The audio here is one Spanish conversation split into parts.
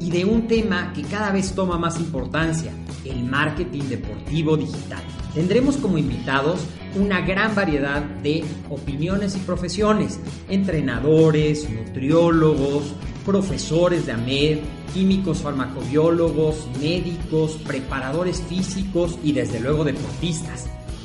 y de un tema que cada vez toma más importancia, el marketing deportivo digital. Tendremos como invitados una gran variedad de opiniones y profesiones, entrenadores, nutriólogos, profesores de AMED, químicos farmacobiólogos, médicos, preparadores físicos y desde luego deportistas.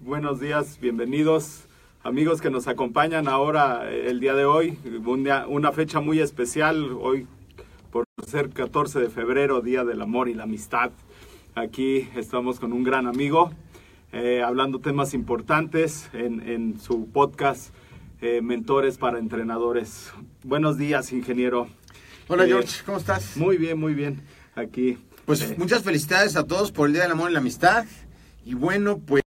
Buenos días, bienvenidos amigos que nos acompañan ahora eh, el día de hoy, un día- una fecha muy especial, hoy por ser 14 de febrero, Día del Amor y la Amistad. Aquí estamos con un gran amigo, eh, hablando temas importantes en, en su podcast eh, Mentores para Entrenadores. Buenos días, ingeniero. Hola Eh, George, ¿cómo estás? Muy bien, muy bien. Aquí. Pues muchas felicidades a todos por el Día del Amor y la Amistad. Y bueno, pues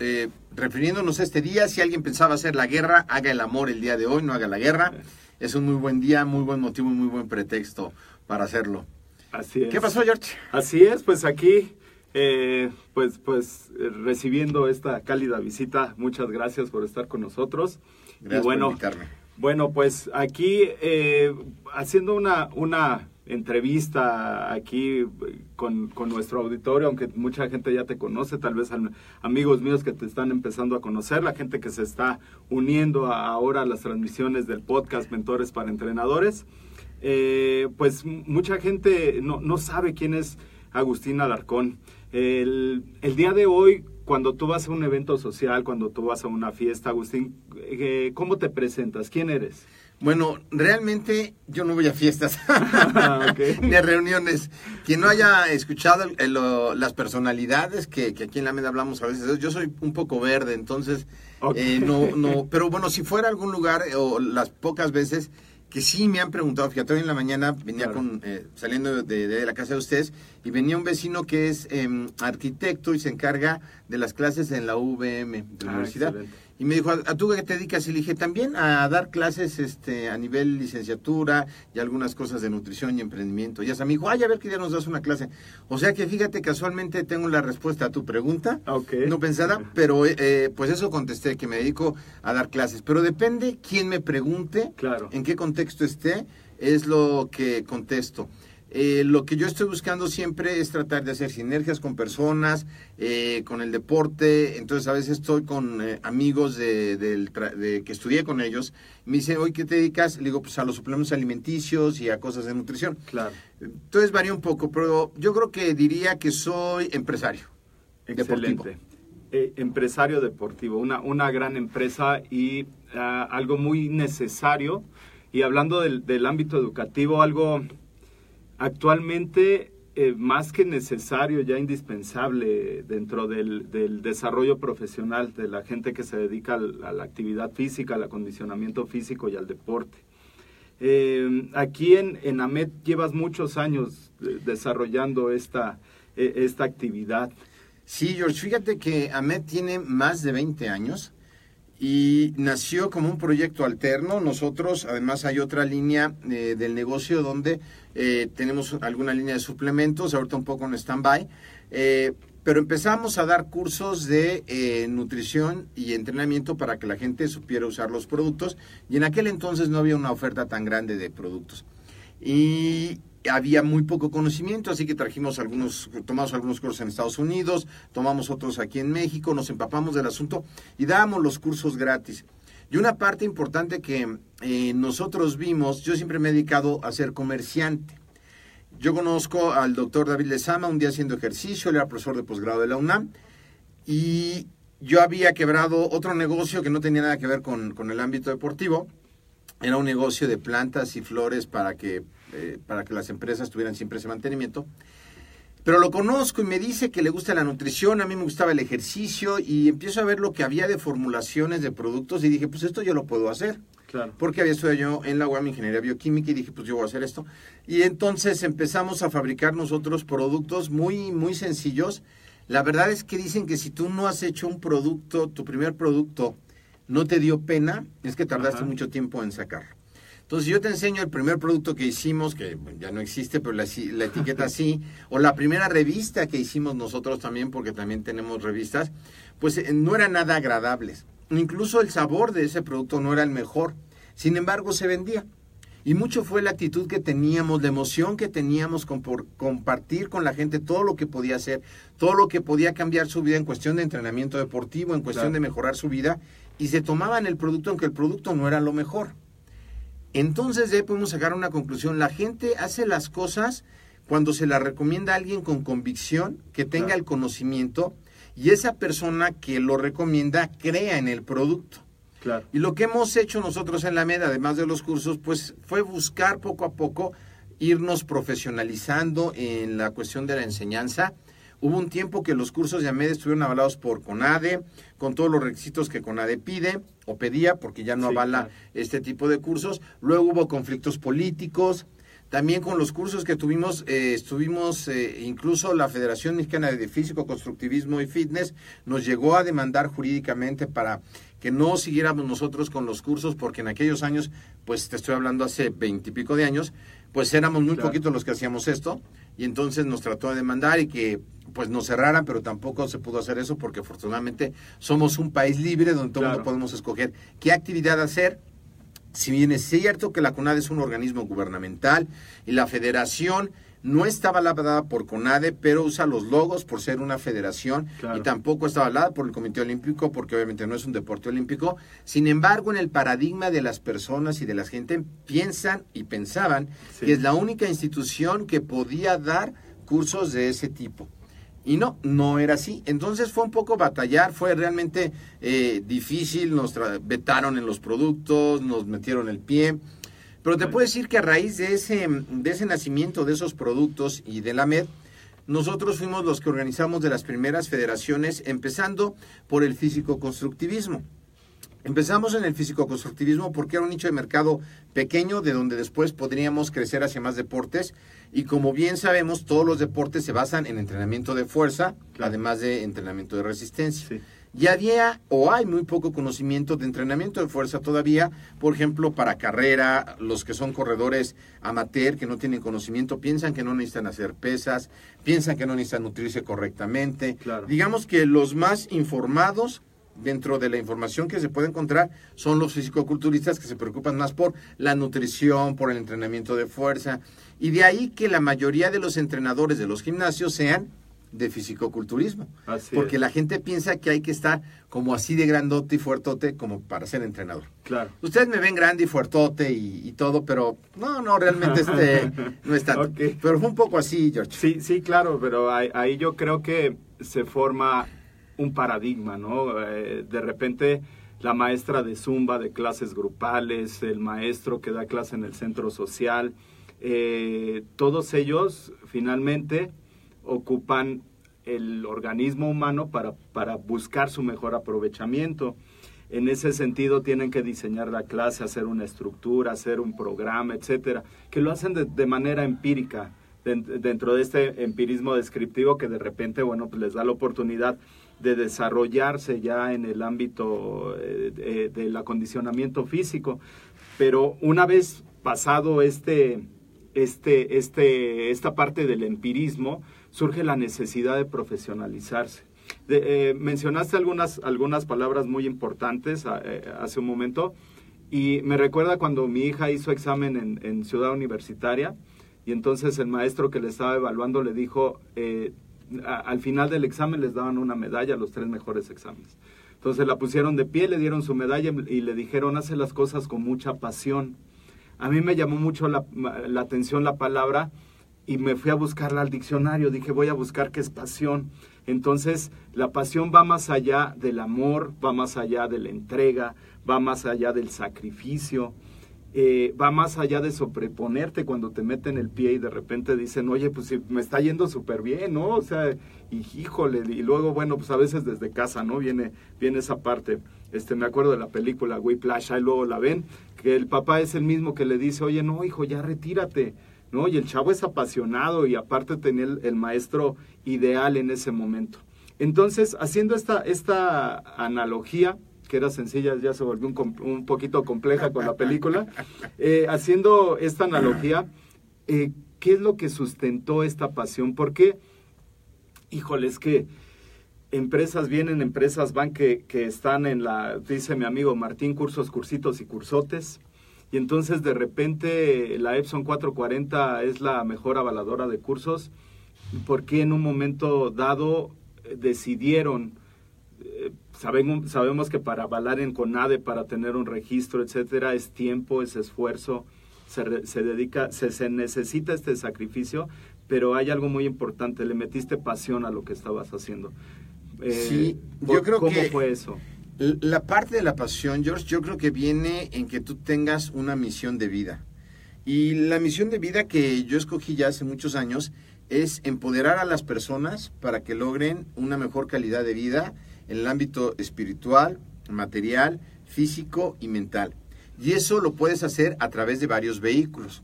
eh, refiriéndonos a este día, si alguien pensaba hacer la guerra, haga el amor el día de hoy, no haga la guerra. Es un muy buen día, muy buen motivo y muy buen pretexto para hacerlo. así es. ¿Qué pasó George? Así es, pues aquí, eh, pues, pues eh, recibiendo esta cálida visita, muchas gracias por estar con nosotros. Gracias y bueno, por invitarme. bueno, pues aquí eh, haciendo una, una entrevista aquí con, con nuestro auditorio, aunque mucha gente ya te conoce, tal vez am- amigos míos que te están empezando a conocer, la gente que se está uniendo ahora a las transmisiones del podcast Mentores para Entrenadores. Eh, pues mucha gente no, no sabe quién es Agustín Alarcón. El, el día de hoy, cuando tú vas a un evento social, cuando tú vas a una fiesta, Agustín, eh, ¿cómo te presentas? ¿Quién eres? Bueno, realmente yo no voy a fiestas Ok. ni a reuniones. Quien no haya escuchado el- el- lo- las personalidades que, que aquí en la MED hablamos a veces, yo soy un poco verde, entonces eh, no, no, pero bueno, si fuera algún lugar eh, o las pocas veces que sí me han preguntado, fíjate, hoy en la mañana venía Claro. con, eh, saliendo de, de la casa de ustedes y venía un vecino que es em, arquitecto y se encarga de las clases en la UVM de la Ah, universidad. excelente. Y me dijo, ¿a, tú qué te dedicas? Y le dije, también a dar clases este, a nivel licenciatura y algunas cosas de nutrición y emprendimiento. Y hasta me dijo, ay, a ver que ya nos das una clase. O sea que fíjate, casualmente tengo la respuesta a tu pregunta. Ok. No pensada, pero eh, pues eso contesté, que me dedico a dar clases. Pero depende quién me pregunte, Claro. en qué contexto esté, es lo que contesto. Eh, lo que yo estoy buscando siempre es tratar de hacer sinergias con personas, eh, con el deporte. Entonces a veces estoy con eh, amigos de, que estudié con ellos. Me dicen, oye, ¿qué te dedicas? Le digo, pues a los suplementos alimenticios y a cosas de nutrición. Claro. Entonces varía un poco, pero yo creo que diría que soy empresario. Excelente. Empresario deportivo, una, una gran empresa y ah, algo muy necesario. Y hablando del, del ámbito educativo, algo actualmente eh, más que necesario, ya indispensable dentro del, del desarrollo profesional de la gente que se dedica a la actividad física, al acondicionamiento físico y al deporte. Eh, aquí en, en AMET llevas muchos años eh, desarrollando esta, esta actividad. Sí, George, fíjate que Ahmed tiene más de 20 años y nació como un proyecto alterno. Nosotros, además, hay otra línea eh, del negocio donde eh, tenemos alguna línea de suplementos, ahorita un poco en stand-by. Eh, pero empezamos a dar cursos de eh, nutrición y entrenamiento para que la gente supiera usar los productos y en aquel entonces no había una oferta tan grande de productos. Y había muy poco conocimiento, así que trajimos algunos, tomamos algunos cursos en Estados Unidos, tomamos otros aquí en México, nos empapamos del asunto y dábamos los cursos gratis. Y una parte importante que eh, nosotros vimos, yo siempre me he dedicado a ser comerciante. Yo conozco al doctor David Lezama un día haciendo ejercicio, él era profesor de posgrado de la UNAM, y yo había quebrado otro negocio que no tenía nada que ver con, con el ámbito deportivo. Era un negocio de plantas y flores para que, eh, para que las empresas tuvieran siempre ese mantenimiento. Pero lo conozco y me dice que le gusta la nutrición, a mí me gustaba el ejercicio y empiezo a ver lo que había de formulaciones de productos y dije, pues esto yo lo puedo hacer. Claro. Porque había estudiado yo en la UAM Ingeniería Bioquímica y dije, pues yo voy a hacer esto. Y entonces empezamos a fabricar nosotros productos muy, muy sencillos. La verdad es que dicen que si tú no has hecho un producto, tu primer producto, no te dio pena, es que tardaste Ajá. mucho tiempo en sacarlo. Entonces yo te enseño el primer producto que hicimos, que ya no existe, pero la, la etiqueta sí, o la primera revista que hicimos nosotros también, porque también tenemos revistas, pues eh, no eran nada agradables. Incluso el sabor de ese producto no era el mejor. Sin embargo, se vendía. Y mucho fue la actitud que teníamos, la emoción que teníamos con por compartir con la gente todo lo que podía hacer, todo lo que podía cambiar su vida en cuestión de entrenamiento deportivo, en cuestión Claro. de mejorar su vida, y se tomaban el producto aunque el producto no era lo mejor. Entonces de ahí podemos sacar una conclusión. La gente hace las cosas cuando se las recomienda a alguien con convicción, que tenga Claro. el conocimiento, y esa persona que lo recomienda crea en el producto. Claro. Y lo que hemos hecho nosotros en la MED, además de los cursos, pues fue buscar poco a poco irnos profesionalizando en la cuestión de la enseñanza. Hubo un tiempo que los cursos de AMED estuvieron avalados por CONADE, con todos los requisitos que CONADE pide o pedía, porque ya no Sí, avala claro. este tipo de cursos. Luego hubo conflictos políticos. También con los cursos que tuvimos, eh, estuvimos, eh, incluso la Federación Mexicana de Físico, Constructivismo y Fitness nos llegó a demandar jurídicamente para que no siguiéramos nosotros con los cursos, porque en aquellos años, pues te estoy hablando hace veintipico de años, pues éramos muy Claro. poquitos los que hacíamos esto, y entonces nos trató de demandar y que pues nos cerraran, pero tampoco se pudo hacer eso porque afortunadamente somos un país libre donde todo Claro. mundo podemos escoger qué actividad hacer, si bien es cierto que la CONADE es un organismo gubernamental y la federación no está avalada por CONADE, pero usa los logos por ser una federación Claro. y tampoco está avalada por el Comité Olímpico porque obviamente no es un deporte olímpico. Sin embargo, en el paradigma de las personas y de la gente piensan y pensaban Sí. que es la única institución que podía dar cursos de ese tipo. Y no, no era así. Entonces fue un poco batallar, fue realmente eh, difícil, nos vetaron en los productos, nos metieron el pie. Pero te puedo decir que a raíz de ese, de ese nacimiento de esos productos y de la MED, nosotros fuimos los que organizamos de las primeras federaciones, empezando por el físico-constructivismo. Empezamos en el físico-constructivismo porque era un nicho de mercado pequeño de donde después podríamos crecer hacia más deportes y como bien sabemos todos los deportes se basan en entrenamiento de fuerza, además de entrenamiento de resistencia. Sí. Y había o hay muy poco conocimiento de entrenamiento de fuerza todavía, por ejemplo, para carrera, los que son corredores amateur que no tienen conocimiento piensan que no necesitan hacer pesas, piensan que no necesitan nutrirse correctamente. Claro. Digamos que los más informados dentro de la información que se puede encontrar son los fisicoculturistas que se preocupan más por la nutrición, por el entrenamiento de fuerza, y de ahí que la mayoría de los entrenadores de los gimnasios sean de fisicoculturismo, Así porque es. la gente piensa que hay que estar como así de grandote y fuertote como para ser entrenador. Claro. Ustedes me ven grande y fuertote y, y todo, pero no, no, realmente este no está. Pero fue un poco así, George. Sí, sí, claro, pero ahí, ahí yo creo que se forma un paradigma, ¿no? Eh, de repente la maestra de zumba de clases grupales, el maestro que da clase en el centro social, eh, todos ellos finalmente ocupan el organismo humano para, para buscar su mejor aprovechamiento. En ese sentido tienen que diseñar la clase, hacer una estructura, hacer un programa, etcétera, que lo hacen de, de manera empírica, den- dentro de este empirismo descriptivo que de repente, bueno, pues les da la oportunidad de desarrollarse ya en el ámbito eh, de- del acondicionamiento físico. Pero una vez pasado este, este, este, esta parte del empirismo, surge la necesidad de profesionalizarse. Eh, mencionaste algunas, algunas palabras muy importantes a- eh, hace un momento y me recuerda cuando mi hija hizo examen en, Ciudad Universitaria y entonces el maestro que le estaba evaluando le dijo, eh, al final del examen les daban una medalla a los tres mejores exámenes. Entonces la pusieron de pie, le dieron su medalla y le dijeron, hace las cosas con mucha pasión. A mí me llamó mucho la atención la palabra y me fui a buscarla al diccionario. Dije, voy a buscar qué es pasión. Entonces, la pasión va más allá del amor, va más allá de la entrega, va más allá del sacrificio, eh, va más allá de sobreponerte cuando te meten el pie y de repente dicen, oye, pues me está yendo súper bien, ¿no? O sea, y híjole, y luego, bueno, pues a veces desde casa, ¿no? Viene, viene esa parte. Este, me acuerdo de la película Whiplash, ahí luego la ven, que el papá es el mismo que le dice, oye, no, hijo, ya retírate, ¿no? Y el chavo es apasionado y aparte tenía el, el maestro ideal en ese momento. Entonces, haciendo esta, esta analogía, que era sencilla, ya se volvió un, un poquito compleja con la película, eh, haciendo esta analogía, eh, ¿qué es lo que sustentó esta pasión? Porque, híjole, es que empresas vienen, empresas van que, que están en la, dice mi amigo Martín, cursos, cursitos y cursotes. Y entonces de repente la Epson 440 es la mejor avaladora de cursos. ¿Por qué en un momento dado eh, decidieron, eh, saben- sabemos que para avalar en CONADE, para tener un registro, etcétera, es tiempo, es esfuerzo, se, se dedica, se, se necesita este sacrificio, pero hay algo muy importante, le metiste pasión a lo que estabas haciendo. Eh, Sí, yo ¿por- creo ¿Cómo que- fue eso? La parte de la pasión, George, yo creo que viene en que tú tengas una misión de vida. Y la misión de vida que yo escogí ya hace muchos años es empoderar a las personas para que logren una mejor calidad de vida en el ámbito espiritual, material, físico y mental. Y eso lo puedes hacer a través de varios vehículos.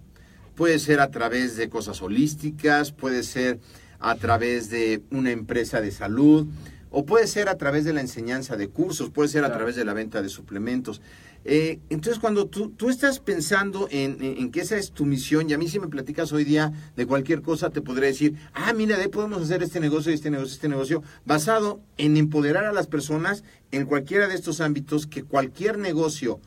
Puede ser a través de cosas holísticas, puede ser a través de una empresa de salud, o puede ser a través de la enseñanza de cursos, puede ser a Claro. través de la venta de suplementos. Eh, entonces, cuando tú, tú estás pensando en, en- en que esa es tu misión, y a mí si me platicas hoy día de cualquier cosa, te podré decir, ah, mira, de ahí podemos hacer este negocio, este negocio, este negocio, basado en empoderar a las personas en cualquiera de estos ámbitos, que cualquier negocio,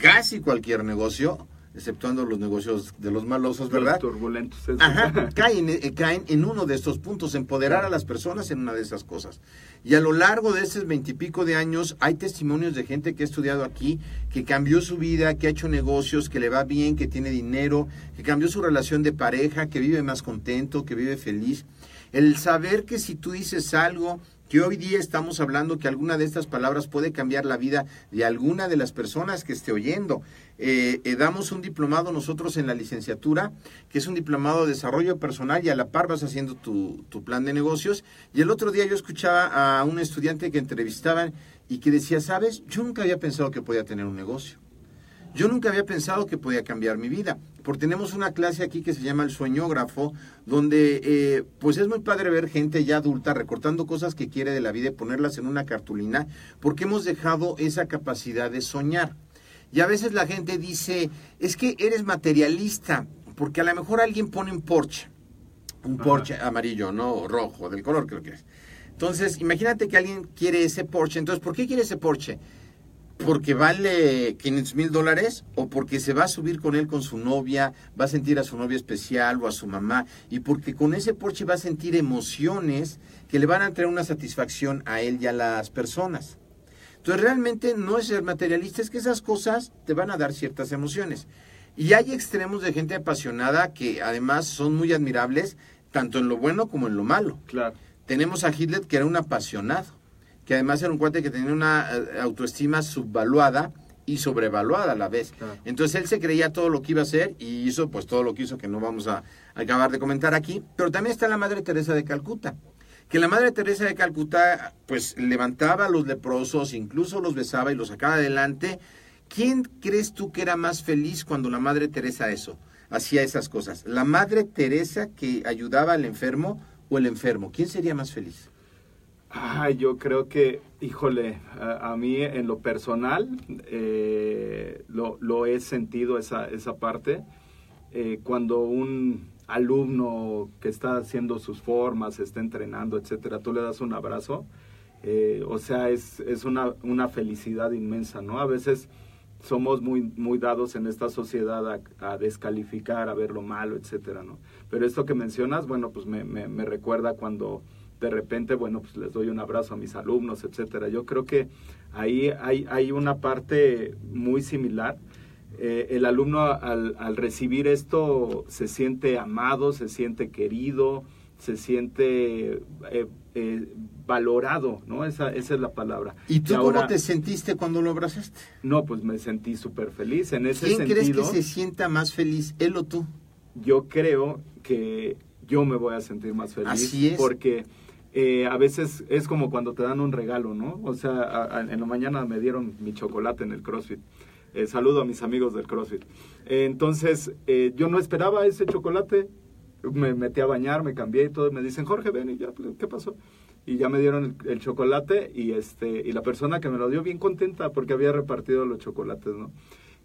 casi cualquier negocio, exceptuando los negocios de los malosos, ¿verdad? Los turbulentos. Ajá, caen, eh, caen en uno de estos puntos, empoderar a las personas en una de esas cosas. Y a lo largo de estos veintipico de años hay testimonios de gente que ha estudiado aquí, que cambió su vida, que ha hecho negocios, que le va bien, que tiene dinero, que cambió su relación de pareja, que vive más contento, que vive feliz. El saber que si tú dices algo, que hoy día estamos hablando que alguna de estas palabras puede cambiar la vida de alguna de las personas que esté oyendo. Eh, eh, damos un diplomado nosotros en la licenciatura, que es un diplomado de desarrollo personal y a la par vas haciendo tu, tu plan de negocios. Y el otro día yo escuchaba a un estudiante que entrevistaban y que decía, sabes, yo nunca había pensado que podía tener un negocio. Yo nunca había pensado que podía cambiar mi vida, porque tenemos una clase aquí que se llama el sueñógrafo, donde eh, pues es muy padre ver gente ya adulta recortando cosas que quiere de la vida y ponerlas en una cartulina, porque hemos dejado esa capacidad de soñar. Y a veces la gente dice, es que eres materialista, porque a lo mejor alguien pone un Porsche, un Ajá. Porsche amarillo, no O rojo, del color que es. Entonces, imagínate que alguien quiere ese Porsche. Entonces, ¿por qué quiere ese Porsche? Porque vale 500 mil dólares o porque se va a subir con él con su novia, va a sentir a su novia especial o a su mamá y porque con ese Porsche va a sentir emociones que le van a traer una satisfacción a él y a las personas. Entonces realmente no es ser materialista, es que esas cosas te van a dar ciertas emociones. Y hay extremos de gente apasionada que además son muy admirables, tanto en lo bueno como en lo malo. Claro. Tenemos a Hitler que era un apasionado que además era un cuate que tenía una eh, autoestima subvaluada y sobrevaluada a la vez. Claro. Entonces él se creía todo lo que iba a hacer y hizo pues todo lo que hizo que no vamos a acabar de comentar aquí. Pero también está la Madre Teresa de Calcuta, que la Madre Teresa de Calcuta pues levantaba a los leprosos, incluso los besaba y los sacaba adelante. ¿Quién crees tú que era más feliz cuando la Madre Teresa eso? Hacía esas cosas. ¿La Madre Teresa que ayudaba al enfermo o el enfermo? ¿Quién sería más feliz? Ay, yo creo que, híjole, a, a mí en lo personal eh, lo, lo he sentido esa, esa parte. Eh, cuando un alumno que está haciendo sus formas, está entrenando, etcétera, tú le das un abrazo, eh, o sea, es, es una, una felicidad inmensa, ¿no? A veces somos muy, muy dados en esta sociedad a, descalificar, a ver lo malo, etcétera, ¿no? Pero esto que mencionas, bueno, pues me, me recuerda cuando de repente, bueno, pues les doy un abrazo a mis alumnos, etcétera. Yo creo que ahí hay, hay una parte muy similar. Eh, el alumno al, al, recibir esto se siente amado, se siente querido, se siente eh, eh, valorado, ¿no? Esa, esa es la palabra. ¿Y tú ahora, cómo te sentiste cuando lo abrazaste? No, pues me sentí súper feliz. En ese ¿Quién sentido, crees que se sienta más feliz, él o tú? Yo creo que yo me voy a sentir más feliz. Así es. Porque eh, a veces es como cuando te dan un regalo, ¿no? O sea, a, a, en la mañana me dieron mi chocolate en el CrossFit. Eh, saludo a mis amigos del CrossFit. Eh, entonces, yo no esperaba ese chocolate. Me metí a bañar, me cambié y todo. Me dicen, Jorge, ven y ya, ¿qué pasó? Y ya me dieron el, el, chocolate y, este, y la persona que me lo dio bien contenta porque había repartido los chocolates, ¿no?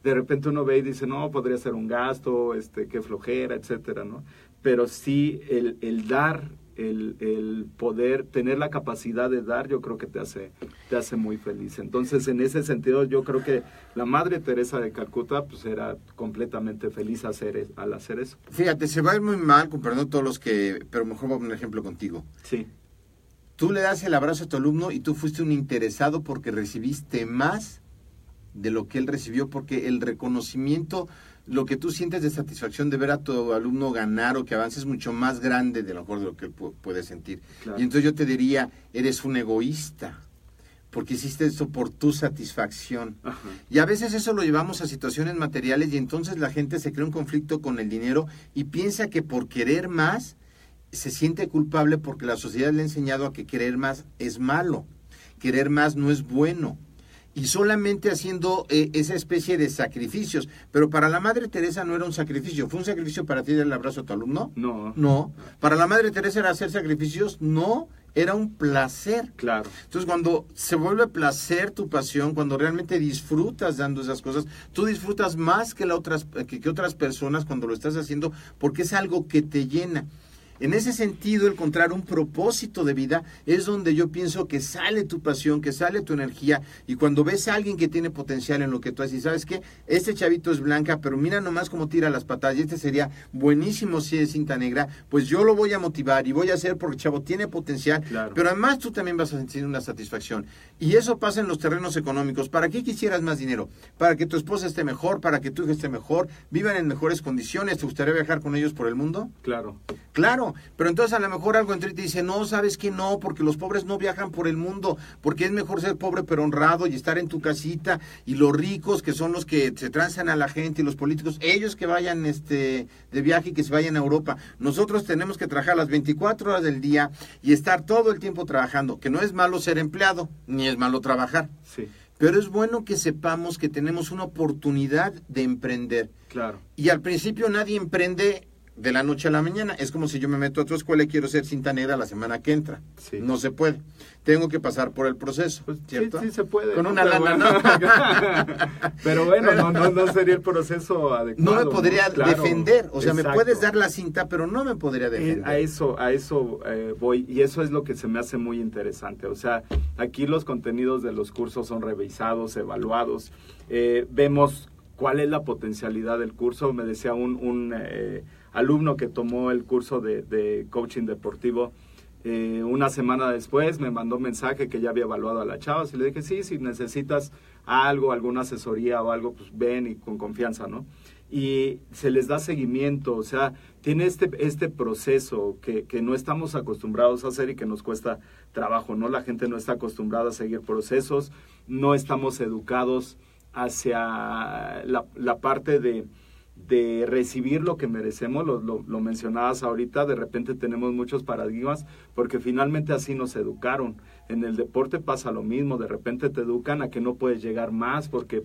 De repente uno ve y dice, no, podría ser un gasto, este, qué flojera, etcétera, ¿no? Pero sí, el, el dar el, el, poder tener la capacidad de dar, yo creo que te hace, te hace muy feliz. Entonces, en ese sentido, yo creo que la Madre Teresa de Calcuta, pues era completamente feliz hacer, al hacer eso. Fíjate, se va a ir muy mal, con perdón todos los que, pero mejor voy a poner un ejemplo contigo. Sí. Tú le das el abrazo a tu alumno y tú fuiste un interesado porque recibiste más de lo que él recibió, porque el reconocimiento lo que tú sientes de satisfacción de ver a tu alumno ganar o que avance es mucho más grande de lo mejor de lo que él puede sentir. Claro. Y entonces yo te diría, eres un egoísta, porque hiciste eso por tu satisfacción. Ajá. Y a veces eso lo llevamos a situaciones materiales y entonces la gente se crea un conflicto con el dinero y piensa que por querer más se siente culpable porque la sociedad le ha enseñado a que querer más es malo, querer más no es bueno y solamente haciendo eh, esa especie de sacrificios. Pero para la Madre Teresa no era un sacrificio. ¿Fue un sacrificio para ti dar el abrazo a tu alumno? No. No. ¿Para la Madre Teresa era hacer sacrificios? No. Era un placer. Claro. Entonces, cuando se vuelve placer tu pasión, cuando realmente disfrutas dando esas cosas, tú disfrutas más que, la otras, que, que otras personas cuando lo estás haciendo porque es algo que te llena. En ese sentido, encontrar un propósito de vida es donde yo pienso que sale tu pasión, que sale tu energía. Y cuando ves a alguien que tiene potencial en lo que tú haces, ¿sabes qué? Este chavito es blanca, pero mira nomás cómo tira las patas y este sería buenísimo si es cinta negra, pues yo lo voy a motivar y voy a hacer porque chavo tiene potencial. Claro. Pero además tú también vas a sentir una satisfacción. Y eso pasa en los terrenos económicos. ¿Para qué quisieras más dinero? Para que tu esposa esté mejor, para que tu hijo esté mejor, vivan en mejores condiciones. ¿Te gustaría viajar con ellos por el mundo? Claro. Claro, pero entonces a lo mejor algo entre ti dice, no, sabes que no, porque los pobres no viajan por el mundo, porque es mejor ser pobre pero honrado y estar en tu casita, y los ricos que son los que se transan a la gente y los políticos, ellos que vayan este de viaje y que se vayan a Europa. Nosotros tenemos que trabajar las 24 horas del día y estar todo el tiempo trabajando, que no es malo ser empleado, ni es malo trabajar. Sí. Pero es bueno que sepamos que tenemos una oportunidad de emprender. Claro. Y al principio nadie emprende de la noche a la mañana. Es como si yo me meto a tu escuela y quiero ser cinta negra la semana que entra. Sí. No se puede. Tengo que pasar por el proceso, Pues, ¿cierto? Sí, sí se puede. Con ¿no? una lana, bueno, Pero bueno, no, no, no sería el proceso adecuado. No me podría Claro, defender. O sea, me puedes dar la cinta, pero no me podría Eh, defender. a eso, a eso eh, voy y eso es lo que se me hace muy interesante. O sea, aquí los contenidos de los cursos son revisados, evaluados, eh, vemos cuál es la potencialidad del curso. Me decía un, un eh, alumno que tomó el curso de, coaching deportivo. eh, una semana después me mandó un mensaje que ya había evaluado a la chava y le dije, sí, si necesitas algo, alguna asesoría o algo, pues ven y con confianza, ¿no? y se les da seguimiento, o sea, tiene este, este proceso que, que, no estamos acostumbrados a hacer y que nos cuesta trabajo, ¿no? La gente no está acostumbrada a seguir procesos, no estamos educados hacia la parte de, de, recibir lo que merecemos, lo, lo, lo, mencionabas ahorita, de repente tenemos muchos paradigmas porque finalmente así nos educaron. En el deporte pasa lo mismo, de repente te educan a que no puedes llegar más porque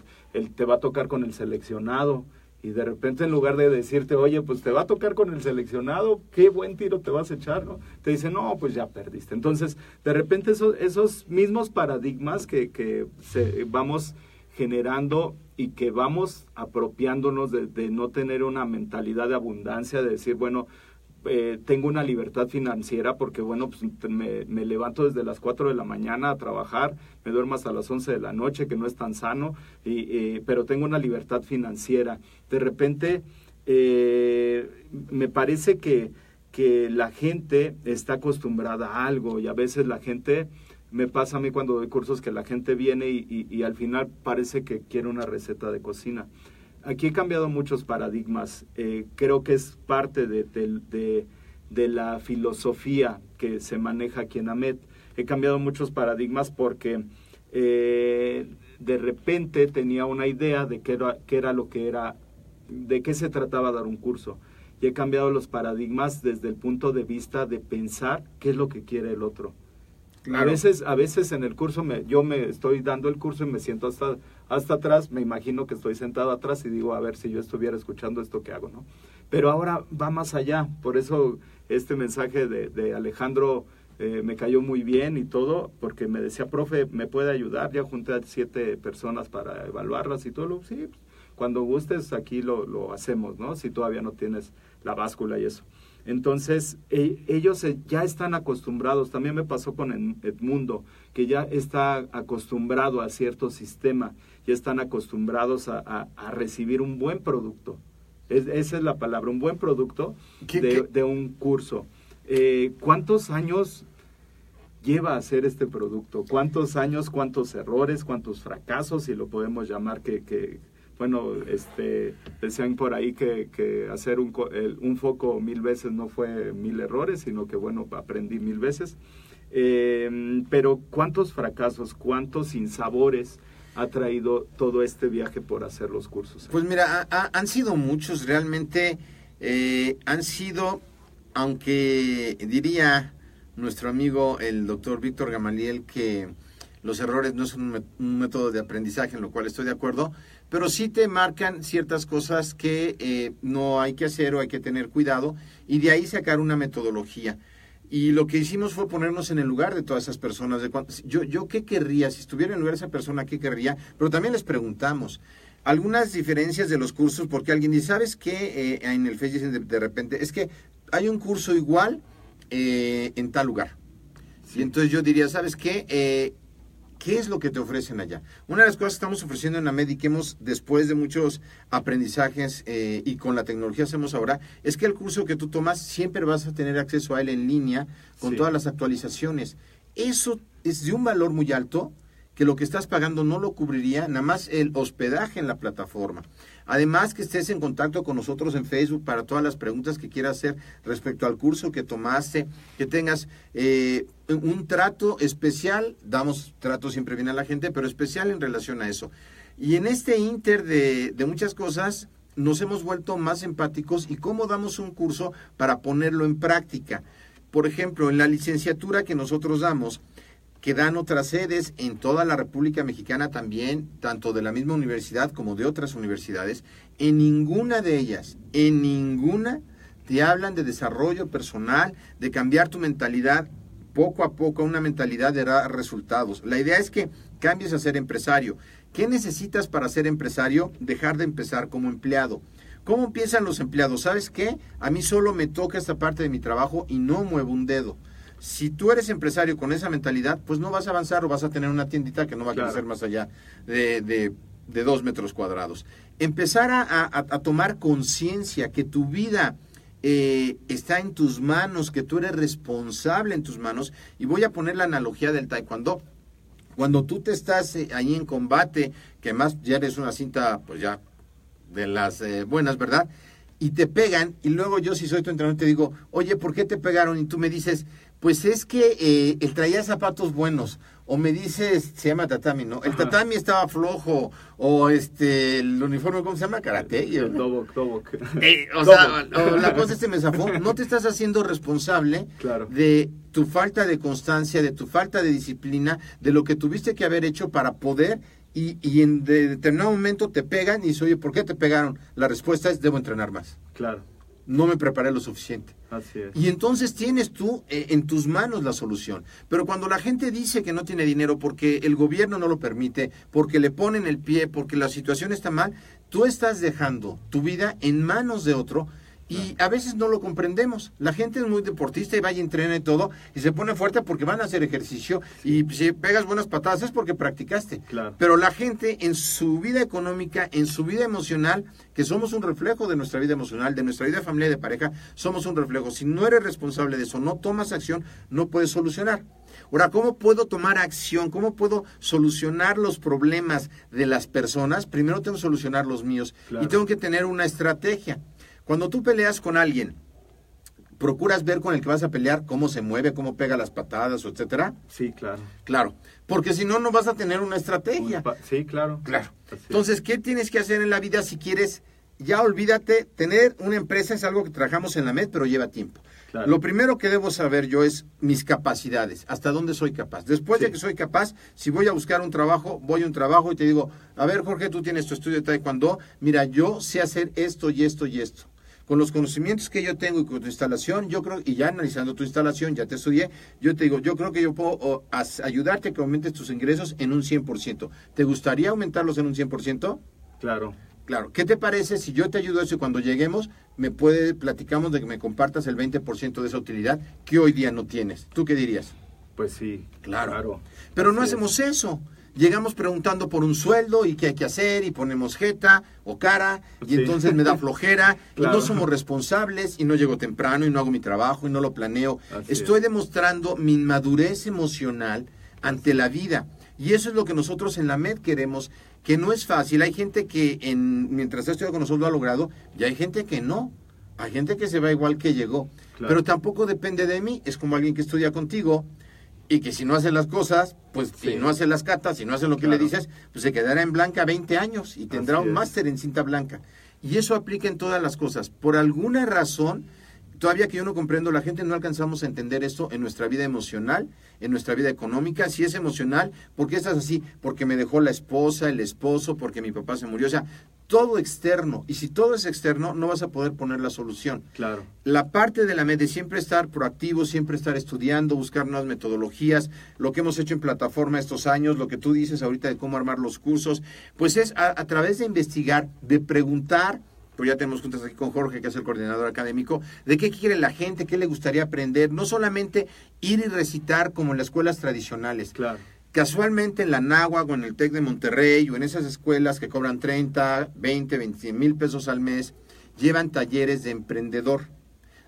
te va a tocar con el seleccionado y de repente en lugar de decirte, oye, pues te va a tocar con el seleccionado, qué buen tiro te vas a echar, ¿no? Te dicen, no, pues ya perdiste. Entonces, de repente esos, esos mismos paradigmas que, que se, vamos generando y que vamos apropiándonos de, no tener una mentalidad de abundancia, de decir, bueno, eh, tengo una libertad financiera porque, bueno, pues me, me, levanto desde las 4 de la mañana a trabajar, me duermo hasta las 11 de la noche, que no es tan sano, y, eh, pero tengo una libertad financiera. De repente, eh, me parece que, que la gente está acostumbrada a algo y a veces la gente, me pasa a mí cuando doy cursos que la gente viene y, al final parece que quiere una receta de cocina aquí he cambiado muchos paradigmas. Eh, creo que es parte de, de, de, la filosofía que se maneja aquí en AMET. He cambiado muchos paradigmas porque eh, de repente tenía una idea de qué era, qué era lo que era, de qué se trataba dar un curso. Y he cambiado los paradigmas desde el punto de vista de pensar qué es lo que quiere el otro. A veces, a veces en el curso me, yo me estoy dando el curso y me siento hasta, hasta atrás, me imagino que estoy sentado atrás y digo, a ver si yo estuviera escuchando esto que hago, ¿no? Pero ahora va más allá, por eso este mensaje de, de Alejandro eh, me cayó muy bien y todo, porque me decía, profe, ¿me puede ayudar? Ya junté a siete personas para evaluarlas y todo, sí, cuando gustes aquí lo, lo hacemos, ¿no? Si todavía no tienes la báscula y eso. Entonces, e, ellos ya están acostumbrados, también me pasó con Edmundo, que ya está acostumbrado a cierto sistema, ya están acostumbrados a, recibir un buen producto. esa es la palabra, un buen producto de, un curso. Eh, ¿Cuántos años lleva a hacer este producto? ¿Cuántos años, cuántos errores, cuántos fracasos, si lo podemos llamar, que, que bueno, este, decían por ahí que, hacer un, un, foco mil veces no fue mil errores, sino que, bueno, aprendí mil veces. Em, pero ¿cuántos fracasos, cuántos sinsabores ha traído todo este viaje por hacer los cursos? Pues mira, han sido muchos, realmente eh, han sido, aunque diría nuestro amigo el doctor Víctor Gamaliel que los errores no son un método de aprendizaje, en lo cual estoy de acuerdo, pero sí te marcan ciertas cosas que eh, no hay que hacer o hay que tener cuidado y de ahí sacar una metodología. Y lo que hicimos fue ponernos en el lugar de todas esas personas. De yo, yo qué querría, si estuviera en el lugar de esa persona, qué querría, pero también les preguntamos algunas diferencias de los cursos, porque alguien dice, ¿sabes qué? Eh, en el Facebook de, de, repente, es que hay un curso igual eh, en tal lugar. Y entonces yo diría, ¿sabes qué? ¿Qué es lo que te ofrecen allá? Una de las cosas que estamos ofreciendo en la MED y que hemos, después de muchos aprendizajes eh, y con la tecnología hacemos ahora, es que el curso que tú tomas siempre vas a tener acceso a él en línea con todas las actualizaciones. Eso es de un valor muy alto que lo que estás pagando no lo cubriría nada más el hospedaje en la plataforma. Además que estés en contacto con nosotros en Facebook para todas las preguntas que quieras hacer respecto al curso que tomaste, que tengas eh, un trato especial, damos trato siempre bien a la gente, pero especial en relación a eso. Y en este inter de, de muchas cosas, nos hemos vuelto más empáticos y cómo damos un curso para ponerlo en práctica. Por ejemplo, en la licenciatura que nosotros damos, que dan otras sedes en toda la República Mexicana también, tanto de la misma universidad como de otras universidades, en ninguna de ellas, en ninguna, te hablan de desarrollo personal, de cambiar tu mentalidad poco a poco, una mentalidad de resultados. La idea es que cambies a ser empresario. ¿Qué necesitas para ser empresario? Dejar de empezar como empleado. ¿Cómo empiezan los empleados? ¿Sabes qué? A mí solo me toca esta parte de mi trabajo y no muevo un dedo si tú eres empresario con esa mentalidad, pues no vas a avanzar o vas a tener una tiendita que no va a crecer más allá de, de, dos metros cuadrados. Empezar a, tomar conciencia que tu vida eh, está en tus manos, que tú eres responsable en tus manos. Y voy a poner la analogía del taekwondo. Cuando tú te estás eh, ahí en combate, que más ya eres una cinta, pues ya de las eh, buenas, ¿verdad? Y te pegan, y luego yo si soy tu entrenador te digo, oye, ¿por qué te pegaron? Y tú me dices, pues es que eh, él traía zapatos buenos. O me dices, se llama tatami, ¿no? El tatami estaba flojo. O este, el uniforme, ¿cómo se llama? Karate. El dobok, dobok. Eh, o sea, la cosa este me zafó. No te estás haciendo responsable de tu falta de constancia, de tu falta de disciplina, de lo que tuviste que haber hecho para poder y, y en determinado momento te pegan y dices, oye, ¿por qué te pegaron? La respuesta es, debo entrenar más. Claro no me preparé lo suficiente. Así es. Y entonces tienes tú eh, en tus manos la solución. Pero cuando la gente dice que no tiene dinero porque el gobierno no lo permite, porque le ponen el pie, porque la situación está mal, tú estás dejando tu vida en manos de otro Y a veces no lo comprendemos. La gente es muy deportista y vaya y entrena y todo, y se pone fuerte porque van a hacer ejercicio. Y si pegas buenas patadas es porque practicaste. Claro. Pero la gente en su vida económica, en su vida emocional, que somos un reflejo de nuestra vida emocional, de nuestra vida familiar y de pareja, somos un reflejo. Si no eres responsable de eso, no tomas acción, no puedes solucionar. Ahora, ¿cómo puedo tomar acción? ¿Cómo puedo solucionar los problemas de las personas? Primero tengo que solucionar los míos Claro. y tengo que tener una estrategia. Cuando tú peleas con alguien, procuras ver con el que vas a pelear cómo se mueve, cómo pega las patadas, etcétera. Sí, claro. Claro, porque si no, no vas a tener una estrategia. Sí, claro. Claro. Entonces, ¿qué tienes que hacer en la vida si quieres? Ya olvídate, tener una empresa es algo que trabajamos en la MED, pero lleva tiempo. Claro. Lo primero que debo saber yo es mis capacidades, hasta dónde soy capaz. Después de que soy capaz, si voy a buscar un trabajo, voy a un trabajo y te digo, a ver Jorge, tú tienes tu estudio de taekwondo, mira, yo sé hacer esto y esto y esto. Con los conocimientos que yo tengo y con tu instalación, yo creo, y ya analizando tu instalación, ya te estudié, yo te digo, yo creo que yo puedo o, as- ayudarte a que aumentes tus ingresos en un 100%. ¿Te gustaría aumentarlos en un 100%? Claro. Claro, ¿qué te parece si yo te ayudo a eso y cuando lleguemos me puede platicamos de que me compartas el 20% de esa utilidad que hoy día no tienes? ¿Tú qué dirías? Pues sí. Claro. Pero no es. hacemos eso. Llegamos preguntando por un sueldo y qué hay que hacer y ponemos jeta o cara y Sí. entonces me da flojera y no somos responsables y no llego temprano y no hago mi trabajo y no lo planeo. Así Estoy es. demostrando mi inmadurez emocional ante la vida y eso es lo que nosotros en la MED queremos, que no es fácil. Hay gente que en, mientras ha estudiado con nosotros lo ha logrado y hay gente que no. Hay gente que se va igual que llegó. Claro. Pero tampoco depende de mí. Es como alguien que estudia contigo y que si no hace las cosas, pues Sí. si no hace las catas, si no hace lo que Claro. le dices, pues se quedará en blanca 20 años y tendrá Así un máster en cinta blanca. Y eso aplica en todas las cosas. Por alguna razón, todavía que yo no comprendo, la gente no alcanzamos a entender esto en nuestra vida emocional, en nuestra vida económica. Si es emocional, ¿por qué estás así? Porque me dejó la esposa, el esposo, porque mi papá se murió. O sea, todo externo. Y si todo es externo, no vas a poder poner la solución Claro. la parte de la MED de siempre estar proactivo, siempre estar estudiando, buscar nuevas metodologías, lo que hemos hecho en plataforma estos años, lo que tú dices ahorita de cómo armar los cursos, pues es a, a través de investigar, de preguntar, pues ya tenemos juntas aquí con Jorge, que es el coordinador académico, de qué quiere la gente, qué le gustaría aprender, no solamente ir y recitar como en las escuelas tradicionales, Claro. Casualmente en la Náhuac o en el TEC de Monterrey o en esas escuelas que cobran 30, 20, 20 mil pesos al mes, llevan talleres de emprendedor,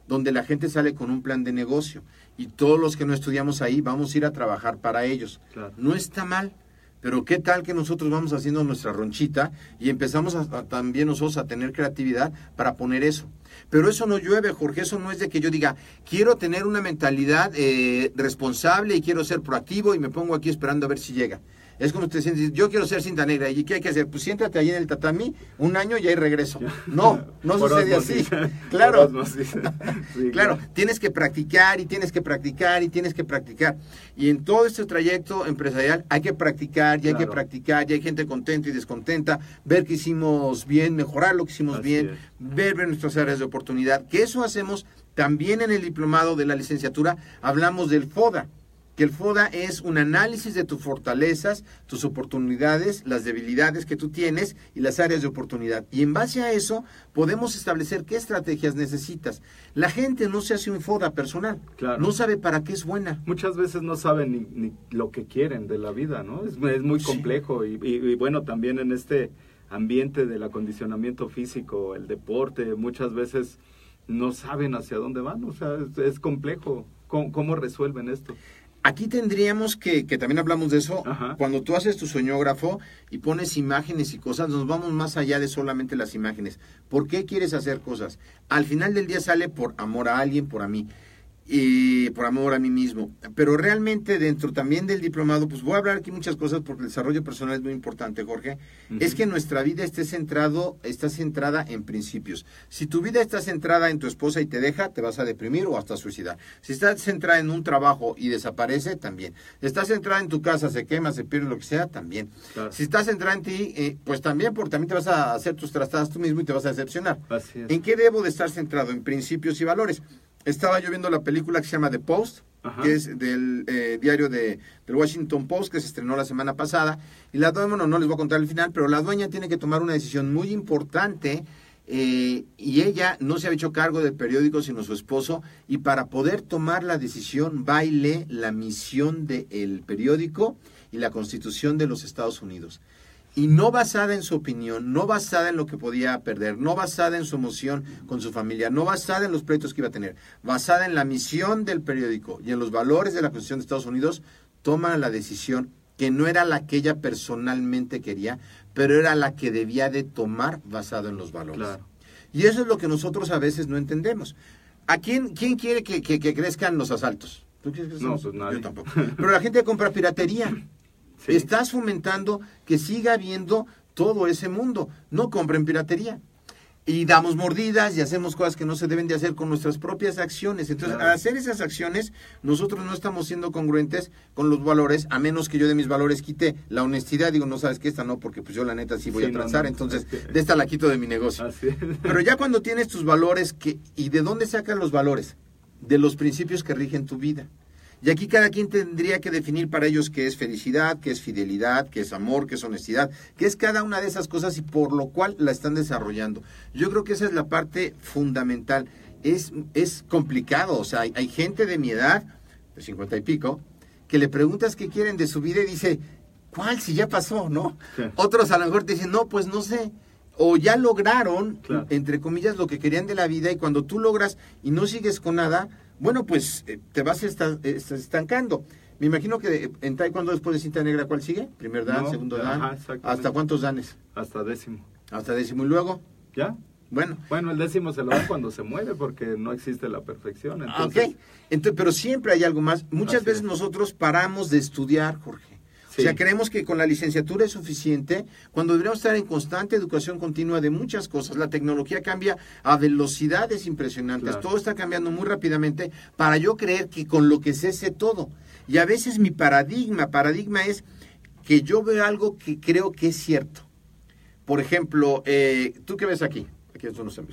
donde la gente sale con un plan de negocio y todos los que no estudiamos ahí vamos a ir a trabajar para ellos. Claro. No está mal, pero qué tal que nosotros vamos haciendo nuestra ronchita y empezamos a- a- también nosotros a tener creatividad para poner eso. Pero eso no llueve, Jorge, eso no es de que yo diga, quiero tener una mentalidad eh, responsable y quiero ser proactivo y me pongo aquí esperando a ver si llega. Es como usted dice, yo quiero ser cinta negra. ¿Y qué hay que hacer? Pues siéntate ahí en el tatami un año y ahí regreso. No, no sucede así. Claro. Sí, Claro, tienes que practicar y tienes que practicar y tienes que practicar. Y en todo este trayecto empresarial hay que practicar y hay que practicar y hay gente contenta y descontenta, ver que hicimos bien, mejorar lo que hicimos Así bien, es. ver nuestras áreas de oportunidad, que eso hacemos también en el diplomado de la licenciatura, hablamos del FODA, que el FODA es un análisis de tus fortalezas, tus oportunidades, las debilidades que tú tienes y las áreas de oportunidad. Y en base a eso podemos establecer qué estrategias necesitas. La gente no se hace un FODA personal, Claro. no sabe para qué es buena. Muchas veces no saben ni, ni lo que quieren de la vida, ¿no? Es, es muy Sí. complejo y, y- y bueno, también en este ambiente del acondicionamiento físico, el deporte, muchas veces no saben hacia dónde van, o sea, es, es complejo. ¿Cómo, cómo resuelven esto? Aquí tendríamos que, que también hablamos de eso, Ajá. cuando tú haces tu soñógrafo y pones imágenes y cosas, nos vamos más allá de solamente las imágenes. ¿Por qué quieres hacer cosas? Al final del día sale por amor a alguien, por a mí, y por amor a mí mismo. Pero realmente dentro también del diplomado, pues voy a hablar aquí muchas cosas porque el desarrollo personal es muy importante, Jorge. Ujú. Es que nuestra vida esté centrado, está centrada en principios. Si tu vida está centrada en tu esposa y te deja, te vas a deprimir o hasta suicidar. Si estás centrada en un trabajo y desaparece, también. Si estás centrada en tu casa, se quema, se pierde, lo que sea, también. Claro. Si estás centrada en ti, eh, pues también, porque también te vas a hacer tus trastadas tú mismo y te vas a decepcionar. ¿En qué debo de estar centrado? En principios y valores. Estaba yo viendo la película que se llama The Post, Ajá. que es del eh, diario de, del Washington Post, que se estrenó la semana pasada. Y la dueña, bueno, no les voy a contar el final, pero la dueña tiene que tomar una decisión muy importante eh, y ella no se había hecho cargo del periódico sino su esposo y para poder tomar la decisión lee la misión del periódico y la constitución de los Estados Unidos y no basada en su opinión, no basada en lo que podía perder, no basada en su emoción con su familia, no basada en los pleitos que iba a tener, basada en la misión del periódico y en los valores de la Constitución de Estados Unidos, toma la decisión que no era la que ella personalmente quería, pero era la que debía de tomar basado en los valores. Claro. Y eso es lo que nosotros a veces no entendemos. ¿A quién, quién quiere que, que- que crezcan los asaltos? ¿Tú que No, pues nadie. Yo tampoco. Pero la gente compra piratería. Sí. Estás fomentando que siga habiendo todo ese mundo. No compren piratería. Y damos mordidas y hacemos cosas que no se deben de hacer con nuestras propias acciones. Entonces, Claro. al hacer esas acciones, nosotros no estamos siendo congruentes con los valores, a menos que yo de mis valores quite la honestidad. Digo, no sabes que esta no, porque pues yo la neta sí voy Sí, a transar, no, entonces de esta la quito de mi negocio. Pero ya cuando tienes tus valores, que, ¿y de dónde sacan los valores? De los principios que rigen tu vida. Y aquí cada quien tendría que definir para ellos qué es felicidad, qué es fidelidad, qué es amor, qué es honestidad, qué es cada una de esas cosas y por lo cual la están desarrollando. Yo creo que esa es la parte fundamental. Es, es complicado, o sea, hay, hay gente de mi edad, de 50 y pico, que le preguntas qué quieren de su vida y dice, ¿cuál? Si ya pasó, ¿no? Sí. Otros a lo mejor te dicen, no, pues no sé. O ya lograron, Claro. entre comillas, lo que querían de la vida y cuando tú logras y no sigues con nada, bueno, pues eh, te vas esta- est- estancando. Me imagino que en taekwondo después de cinta negra, ¿cuál sigue? Primer dan, No, segundo ajá, dan. exactamente. ¿Hasta cuántos danes? Hasta décimo. Hasta décimo. Y luego, ¿Ya? bueno, Bueno, el décimo se lo da cuando se muere porque no existe la perfección. Ah, Entonces, ok. Entonces, pero siempre hay algo más. Muchas Así veces es. nosotros paramos de estudiar, Jorge. Sí. O sea, creemos que con la licenciatura es suficiente cuando deberíamos estar en constante educación continua de muchas cosas. La tecnología cambia a velocidades impresionantes. Claro. Todo está cambiando muy rápidamente para yo creer que con lo que sé sé todo. Y a veces mi paradigma, paradigma es que yo veo algo que creo que es cierto. Por ejemplo, eh, ¿tú qué ves aquí? Aquí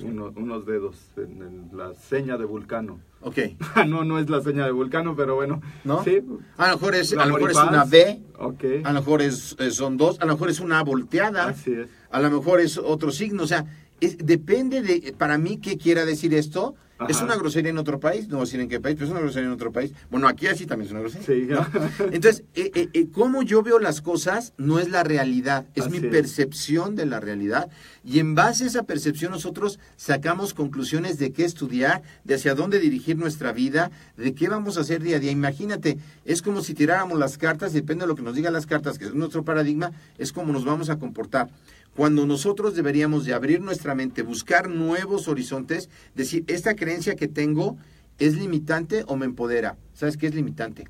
uno- unos dedos en, en la seña de Vulcano. Ok. no, no es la seña de Vulcano, pero bueno. ¿No? Sí. A lo mejor es, a lo mejor es una B, Ok. a lo mejor es, eh, son dos, a lo mejor es una volteada, Así es. a lo mejor es otro signo, o sea, es- depende de, para mí, qué quiera decir esto. Ajá. Es una grosería en otro país, no voy a decir en qué país, pero es una grosería en otro país. Bueno, aquí así también es una grosería. Sí. ¿no? Entonces, eh, eh, eh, cómo yo veo las cosas no es la realidad, es mi Así es. percepción de la realidad. Y en base a esa percepción nosotros sacamos conclusiones de qué estudiar, de hacia dónde dirigir nuestra vida, de qué vamos a hacer día a día. Imagínate, es como si tiráramos las cartas, depende de lo que nos digan las cartas, que es nuestro paradigma, es como nos vamos a comportar. Cuando nosotros deberíamos de abrir nuestra mente, buscar nuevos horizontes, decir, esta creencia que tengo es limitante o me empodera. ¿Sabes qué es limitante?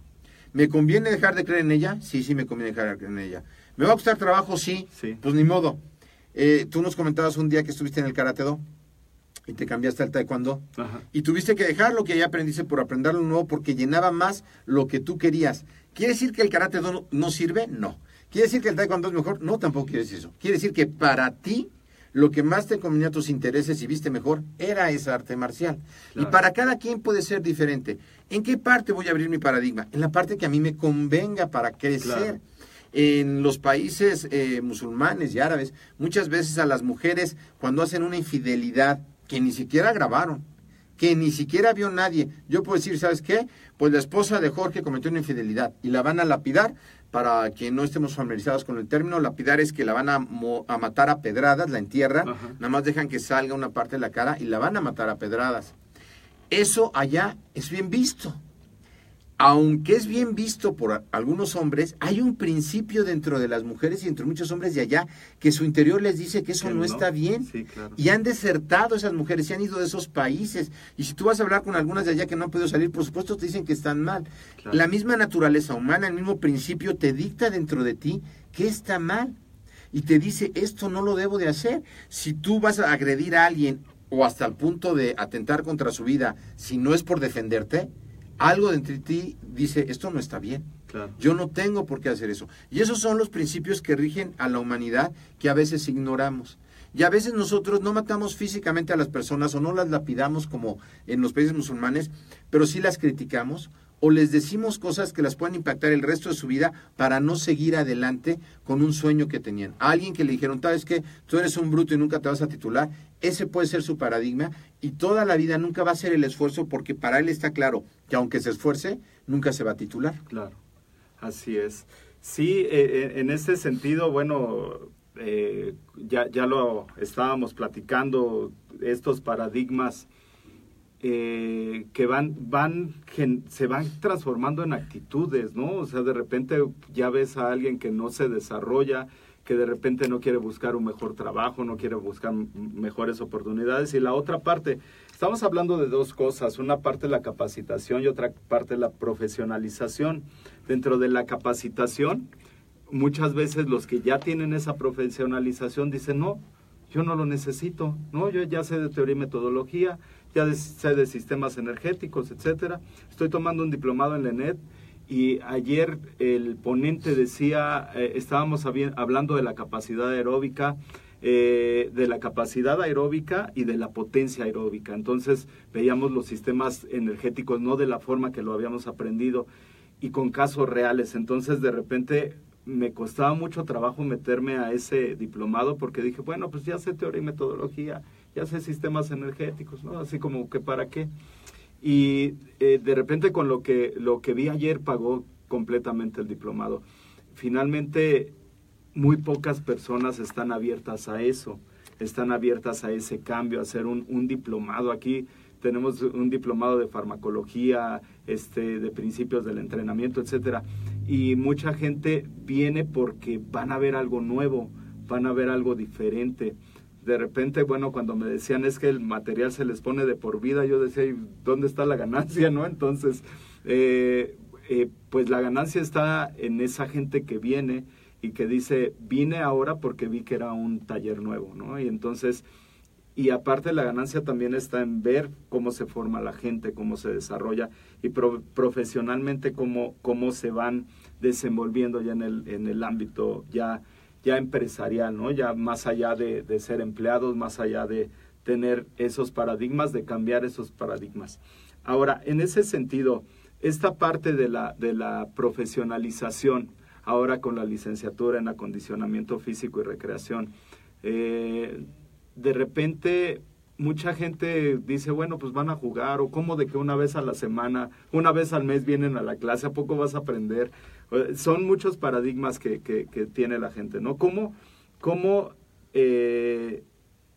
¿Me conviene dejar de creer en ella? Sí, sí, me conviene dejar de creer en ella. ¿Me va a costar trabajo? Sí. Sí. Pues ni modo. Eh, tú nos comentabas un día que estuviste en el Karate Do y te cambiaste al Taekwondo Ajá. y tuviste que dejar lo que ya aprendiste por aprender lo nuevo porque llenaba más lo que tú querías. ¿Quiere decir que el Karate Do no, no sirve? No. ¿Quiere decir que el Taekwondo es mejor? No, tampoco quiere decir eso. Quiere decir que para ti lo que más te convenía a tus intereses y viste mejor era esa arte marcial. Y para cada quien puede ser diferente. ¿En qué parte voy a abrir mi paradigma? En la parte que a mí me convenga para crecer. Claro. En los países eh, musulmanes y árabes, muchas veces a las mujeres, cuando hacen una infidelidad que ni siquiera grabaron, que ni siquiera vio nadie, yo puedo decir, ¿sabes qué? Pues la esposa de Jorge cometió una infidelidad y la van a lapidar. Para que no estemos familiarizados con el término, lapidar es que la van a, mo- a matar a pedradas, la entierran, nada más dejan que salga una parte de la cara y la van a matar a pedradas. Eso allá es bien visto aunque es bien visto por algunos hombres, hay un principio dentro de las mujeres y entre muchos hombres de allá que su interior les dice que eso Que no, no. está bien. Sí, claro. Y han desertado esas mujeres, se han ido de esos países. Y si tú vas a hablar con algunas de allá que no han podido salir, por supuesto te dicen que están mal. Claro. La misma naturaleza humana, el mismo principio te dicta dentro de ti que está mal. Y te dice, esto no lo debo de hacer. Si tú vas a agredir a alguien o hasta el punto de atentar contra su vida, si no es por defenderte, algo dentro de ti dice, esto no está bien. Claro. Yo no tengo por qué hacer eso. Y esos son los principios que rigen a la humanidad que a veces ignoramos. Y a veces nosotros no matamos físicamente a las personas o no las lapidamos como en los países musulmanes, pero sí las criticamos o les decimos cosas que las puedan impactar el resto de su vida para no seguir adelante con un sueño que tenían. A alguien que le dijeron, sabes que tú eres un bruto y nunca te vas a titular, ese puede ser su paradigma y toda la vida nunca va a ser el esfuerzo porque para él está claro que aunque se esfuerce, nunca se va a titular. Claro, así es. Sí, eh, en ese sentido, bueno, eh, ya, ya lo estábamos platicando, estos paradigmas eh, que van, van, se van transformando en actitudes, ¿no? O sea, de repente ya ves a alguien que no se desarrolla, que de repente no quiere buscar un mejor trabajo, no quiere buscar mejores oportunidades. Y la otra parte, estamos hablando de dos cosas, una parte la capacitación y otra parte la profesionalización. Dentro de la capacitación, muchas veces los que ya tienen esa profesionalización dicen, no, yo no lo necesito, no, yo ya sé de teoría y metodología, ya sé de sistemas energéticos, etcétera. Estoy tomando un diplomado en la ENET y ayer el ponente decía, eh, estábamos hablando de la capacidad aeróbica, eh, de la capacidad aeróbica y de la potencia aeróbica. Entonces veíamos los sistemas energéticos no de la forma que lo habíamos aprendido y con casos reales. Entonces de repente me costaba mucho trabajo meterme a ese diplomado porque dije, bueno, pues ya sé teoría y metodología, ya sé sistemas energéticos, ¿no? Así como que para qué. Y eh, de repente con lo que, lo que vi ayer pagó completamente el diplomado. Finalmente, muy pocas personas están abiertas a eso, están abiertas a ese cambio, a hacer un, un diplomado. Aquí tenemos un diplomado de farmacología, este, de principios del entrenamiento, etcétera. Y mucha gente viene porque van a ver algo nuevo, van a ver algo diferente de repente, bueno, cuando me decían es que el material se les pone de por vida, yo decía, ¿dónde está la ganancia, no? Entonces, eh, eh, pues la ganancia está en esa gente que viene y que dice, vine ahora porque vi que era un taller nuevo, ¿no? Y entonces, y aparte la ganancia también está en ver cómo se forma la gente, cómo se desarrolla y profesionalmente cómo, cómo se van desenvolviendo ya en el, en el ámbito ya ya empresarial, ¿no? Ya más allá de, ser empleados, más allá de tener esos paradigmas, de cambiar esos paradigmas. Ahora, en ese sentido, esta parte de la, de la profesionalización, ahora con la licenciatura en acondicionamiento físico y recreación, eh, de repente mucha gente dice, bueno, pues van a jugar, o cómo de que una vez a la semana, una vez al mes vienen a la clase, ¿a poco vas a aprender? Son muchos paradigmas que, que, tiene la gente, ¿no? ¿Cómo, cómo eh,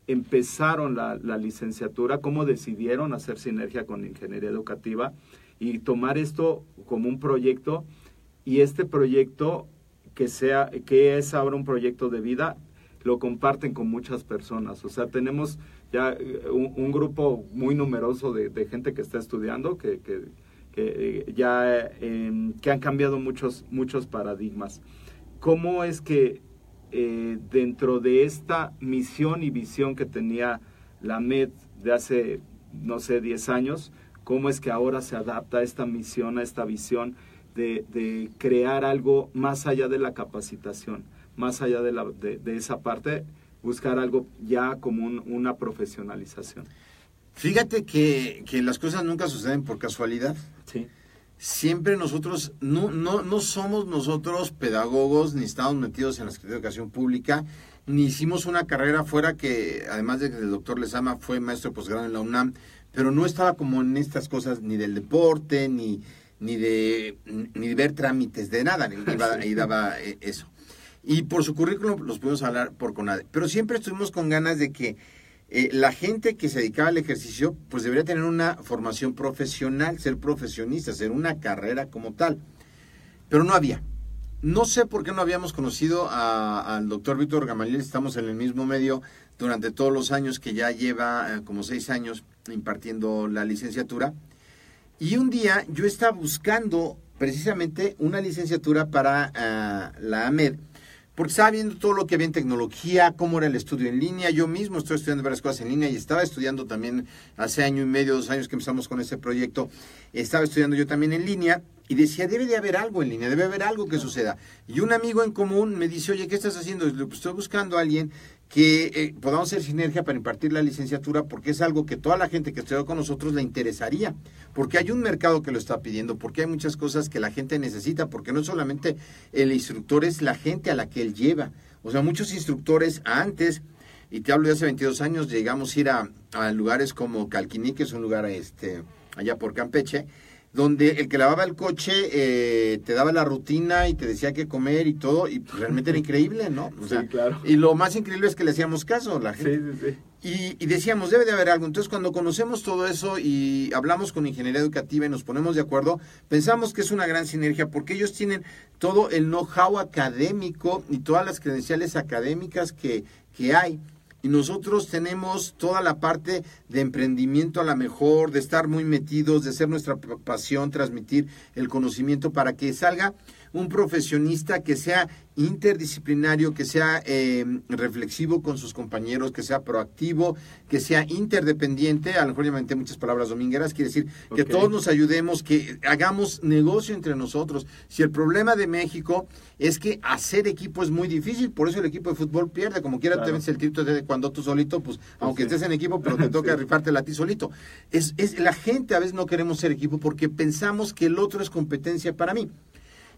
empezaron la, la, licenciatura? ¿Cómo decidieron hacer sinergia con ingeniería educativa y tomar esto como un proyecto? Y este proyecto que sea, que es ahora un proyecto de vida, lo comparten con muchas personas. O sea, tenemos ya eh, un, grupo muy numeroso de, de, gente que está estudiando, que, que que eh, ya em, que han cambiado muchos, muchos paradigmas. ¿Cómo es que eh, dentro de esta misión y visión que tenía la MED de hace, no sé, 10 años, cómo es que ahora se adapta a esta misión, a esta visión de, de crear algo más allá de la capacitación, más allá de, la, de, esa parte, buscar algo ya como una profesionalización? Fíjate que, que, las cosas nunca suceden por casualidad. Sí. Siempre nosotros, no, no, no somos nosotros pedagogos, ni estamos metidos en la Secretaría de Educación Pública, ni hicimos una carrera fuera que, además de que el doctor Lezama fue maestro de posgrado en la UNAM, pero no estaba como en estas cosas ni del deporte, ni, ni, de, ni de ver trámites, de nada, y daba eh, eso. Y por su currículum los pudimos hablar por CONADE. Pero siempre estuvimos con ganas de que eh, la gente que se dedicaba al ejercicio, pues debería tener una formación profesional, ser profesionista, hacer una carrera como tal. Pero no había. No sé por qué no habíamos conocido al doctor Víctor Gamaliel, estamos en el mismo medio durante todos los años que ya lleva eh, como seis años impartiendo la licenciatura. Y un día yo estaba buscando precisamente una licenciatura para eh, la AMED porque estaba viendo todo lo que había en tecnología, cómo era el estudio en línea. Yo mismo estoy estudiando varias cosas en línea y estaba estudiando también hace año y medio, dos años que empezamos con ese proyecto. Estaba estudiando yo también en línea y decía, debe de haber algo en línea, debe haber algo que suceda. Y un amigo en común me dice, oye, ¿qué estás haciendo? pues estoy buscando a alguien que eh, podamos hacer sinergia para impartir la licenciatura porque es algo que toda la gente que estudia con nosotros le interesaría, porque hay un mercado que lo está pidiendo, porque hay muchas cosas que la gente necesita, porque no solamente el instructor es la gente a la que él lleva, o sea, muchos instructores antes, y te hablo de hace 22 años, llegamos a ir a, a lugares como Calquiní, que es un lugar este, allá por Campeche, donde el que lavaba el coche eh, te daba la rutina y te decía qué comer y todo, y pues, realmente era increíble, ¿no? O Sí, sea, claro. Y lo más increíble es que le hacíamos caso a la Sí, gente. sí, sí. Y, y decíamos, debe de haber algo. Entonces, cuando conocemos todo eso y hablamos con ingeniería educativa y nos ponemos de acuerdo, pensamos que es una gran sinergia porque ellos tienen todo el know-how académico y todas las credenciales académicas que, que hay. Y nosotros tenemos toda la parte de emprendimiento a la mejor, de estar muy metidos, de ser nuestra pasión, transmitir el conocimiento para que salga un profesionista que sea interdisciplinario, que sea eh, reflexivo con sus compañeros, que sea proactivo, que sea interdependiente. A lo mejor ya me inventé muchas palabras domingueras, quiere decir que todos nos ayudemos, que hagamos negocio entre nosotros. Si el problema de México es que hacer equipo es muy difícil, por eso el equipo de fútbol pierde, como quiera Claro. te ves el título de cuando tú solito, pues aunque sí. estés en equipo, pero te toca Sí. rifártela a ti solito. Es, es, la gente a veces no queremos ser equipo porque pensamos que el otro es competencia para mí.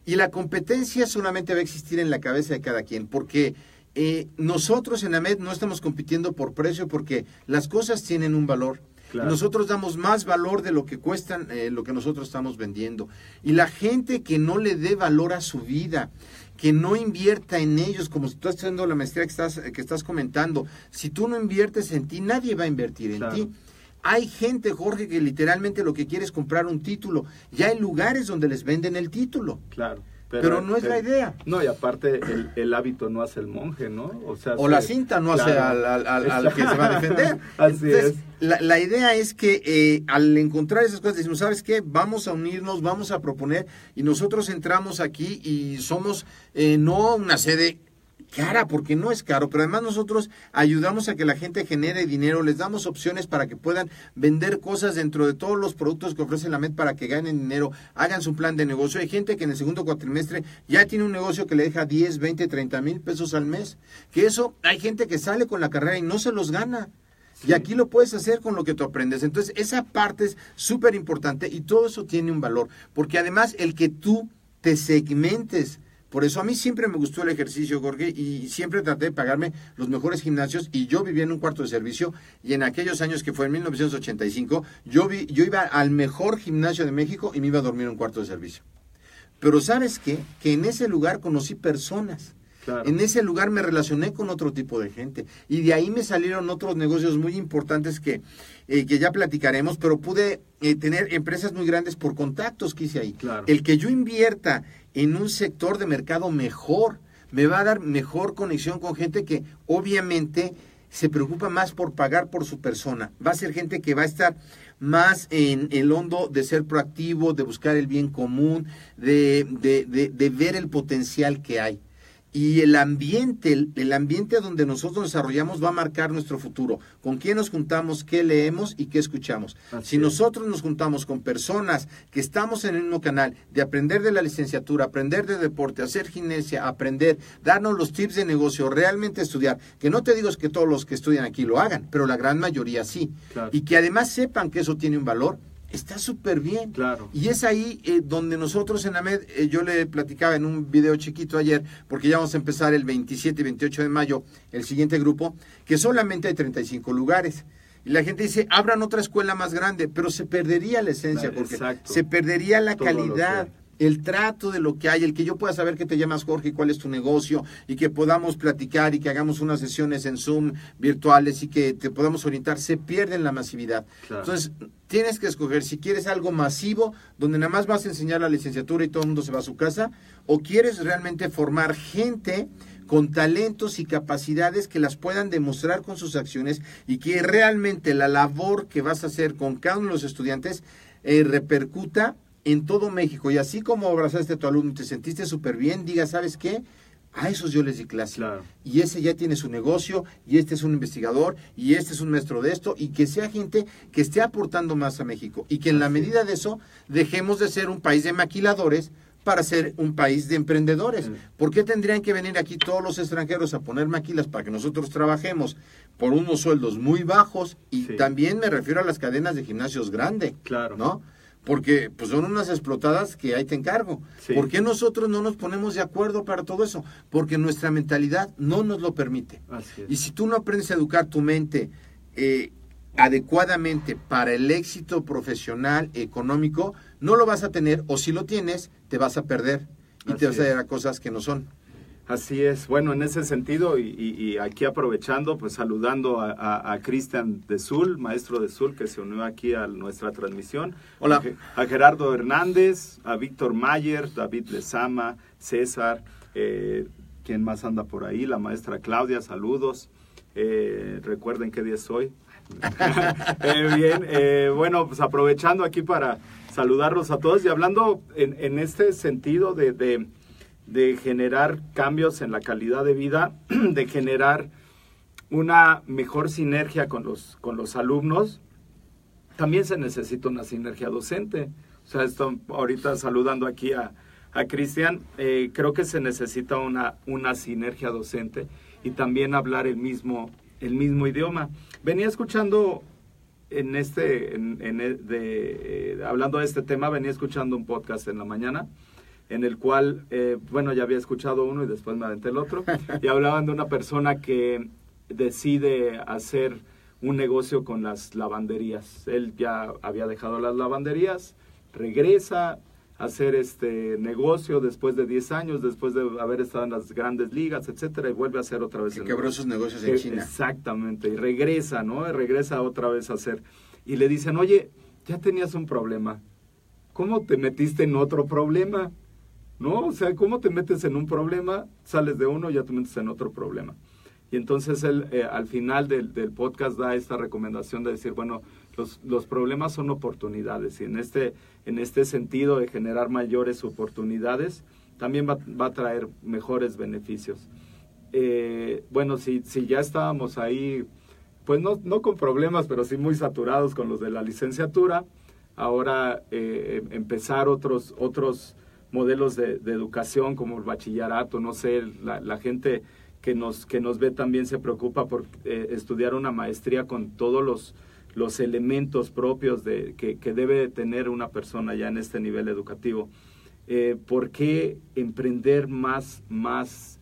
Y la competencia solamente va a existir en la cabeza de cada quien, porque eh, nosotros en AMED no estamos compitiendo por precio, porque las cosas tienen un valor. Claro. Nosotros damos más valor de lo que cuestan eh, lo que nosotros estamos vendiendo. Y la gente que no le dé valor a su vida, que no invierta en ellos, como si tú estás haciendo la maestría que estás, que estás comentando, si tú no inviertes en ti, nadie va a invertir en Claro. ti. Hay gente, Jorge, que literalmente lo que quiere es comprar un título. Ya hay lugares donde les venden el título. Claro. Pero no es la idea. No, y aparte el, el hábito no hace el monje, ¿no? O, sea, O se- la cinta no hace claro. al, al- al- al que se va a defender. Así Entonces, es. La, la idea es que eh, al encontrar esas cosas, decimos, ¿sabes qué? Vamos a unirnos, vamos a proponer, y nosotros entramos aquí y somos eh, no una sede cara, porque no es caro, pero además nosotros ayudamos a que la gente genere dinero, les damos opciones para que puedan vender cosas dentro de todos los productos que ofrece la MED para que ganen dinero, hagan su plan de negocio. Hay gente que en el segundo cuatrimestre ya tiene un negocio que le deja 10, 20, 30 mil pesos al mes, que eso hay gente que sale con la carrera y no se los gana. Y aquí lo puedes hacer con lo que tú aprendes. Entonces, esa parte es súper importante y todo eso tiene un valor. Porque además, el que tú te segmentes. Por eso a mí siempre me gustó el ejercicio, Jorge, y siempre traté de pagarme los mejores gimnasios. Y yo vivía en un cuarto de servicio. Y en aquellos años que fue en 1985, yo, vi, yo iba al mejor gimnasio de México y me iba a dormir en un cuarto de servicio. Pero ¿sabes qué? Que en ese lugar conocí personas. Claro. En ese lugar me relacioné con otro tipo de gente y de ahí me salieron otros negocios muy importantes que, eh, que ya platicaremos, pero pude eh, tener empresas muy grandes por contactos que hice ahí. Claro. El que yo invierta en un sector de mercado mejor me va a dar mejor conexión con gente que obviamente se preocupa más por pagar por su persona. Va a ser gente que va a estar más en el hondo de ser proactivo, de buscar el bien común, de, de, de, de ver el potencial que hay. Y el ambiente, el, el, ambiente donde nosotros nos desarrollamos va a marcar nuestro futuro. Con quién nos juntamos, qué leemos y qué escuchamos. Así si es. nosotros nos juntamos con personas que estamos en el mismo canal, de aprender de la licenciatura, aprender de deporte, hacer gimnasia, aprender, darnos los tips de negocio, realmente estudiar, que no te digo es que todos los que estudian aquí lo hagan, pero la gran mayoría sí. Claro. Y que además sepan que eso tiene un valor, está súper bien. Claro. Y es ahí eh, donde nosotros en AMED, eh, yo le platicaba en un video chiquito ayer, porque ya vamos a empezar el 27 y 28 de mayo, el siguiente grupo, que solamente hay 35 lugares. Y la gente dice, abran otra escuela más grande, pero se perdería la esencia, porque exacto. se perdería la Todo calidad. El trato de lo que hay, el que yo pueda saber que te llamas Jorge y cuál es tu negocio, y que podamos platicar y que hagamos unas sesiones en Zoom virtuales y que te podamos orientar, se pierde en la masividad. Claro. Entonces, tienes que escoger si quieres algo masivo, donde nada más vas a enseñar la licenciatura y todo el mundo se va a su casa, o quieres realmente formar gente con talentos y capacidades que las puedan demostrar con sus acciones y que realmente la labor que vas a hacer con cada uno de los estudiantes eh, repercuta en todo México. Y así como abrazaste a tu alumno y te sentiste súper bien, diga, ¿sabes qué? A esos yo les di clase. Claro. Y ese ya tiene su negocio, y este es un investigador, y este es un maestro de esto, y que sea gente que esté aportando más a México. Y que en la medida de eso dejemos de ser un país de maquiladores para ser un país de emprendedores. Mm. ¿Por qué tendrían que venir aquí todos los extranjeros a poner maquilas para que nosotros trabajemos por unos sueldos muy bajos? Y Sí. también me refiero a las cadenas de gimnasios grandes, Claro. ¿no? Porque pues son unas explotadas que ahí te encargo. Sí. ¿Por qué nosotros no nos ponemos de acuerdo para todo eso? Porque nuestra mentalidad no nos lo permite. Y si tú no aprendes a educar tu mente eh, adecuadamente para el éxito profesional, económico, no lo vas a tener o si lo tienes, te vas a perder y Así te vas a dar a cosas que no son. Así es. Bueno, en ese sentido, y, aquí aprovechando, pues saludando a, a- a Cristian de Sul, maestro de Sul, que se unió aquí a nuestra transmisión. Hola. A, Ge- a Gerardo Hernández, a Víctor Mayer, David Lezama, César, eh, ¿quién más anda por ahí? La maestra Claudia, saludos. Eh, recuerden qué día es hoy. Eh, bien, eh, bueno, pues aprovechando aquí para saludarlos a todos y hablando en, en este sentido de, de- de generar cambios en la calidad de vida, de generar una mejor sinergia con los, con los alumnos, también se necesita una sinergia docente. O sea, esto, ahorita saludando aquí a, a Cristian, eh, creo que se necesita una, una sinergia docente y también hablar el mismo, el mismo idioma. Venía escuchando en este, en, el- de, eh, hablando de este tema, venía escuchando un podcast en la mañana en el cual, eh, bueno, ya había escuchado uno y después me aventé el otro, y hablaban de una persona que decide hacer un negocio con las lavanderías. Él ya había dejado las lavanderías, regresa a hacer este negocio después de 10 años, después de haber estado en las grandes ligas, etcétera, y vuelve a hacer otra vez Que el quebró negocio. sus negocios en Eh, China. Exactamente, y regresa, ¿no? Y regresa otra vez a hacer. Y le dicen, oye, ya tenías un problema. ¿Cómo te metiste en otro problema? ¿No? O sea, ¿cómo te metes en un problema? Sales de uno ya te metes en otro problema. Y entonces él eh, al final del, del podcast da esta recomendación de decir, bueno, los, los problemas son oportunidades y en este, en este sentido de generar mayores oportunidades, también va, va a traer mejores beneficios. Eh, bueno, si, si ya estábamos ahí, pues no, no con problemas, pero sí muy saturados con los de la licenciatura, ahora eh, empezar otros, otros modelos de, educación como el bachillerato, no sé, la, gente que nos, que nos ve también se preocupa por eh, estudiar una maestría con todos los, los elementos propios de, que, que debe de tener una persona ya en este nivel educativo. Eh, ¿Por qué emprender más, más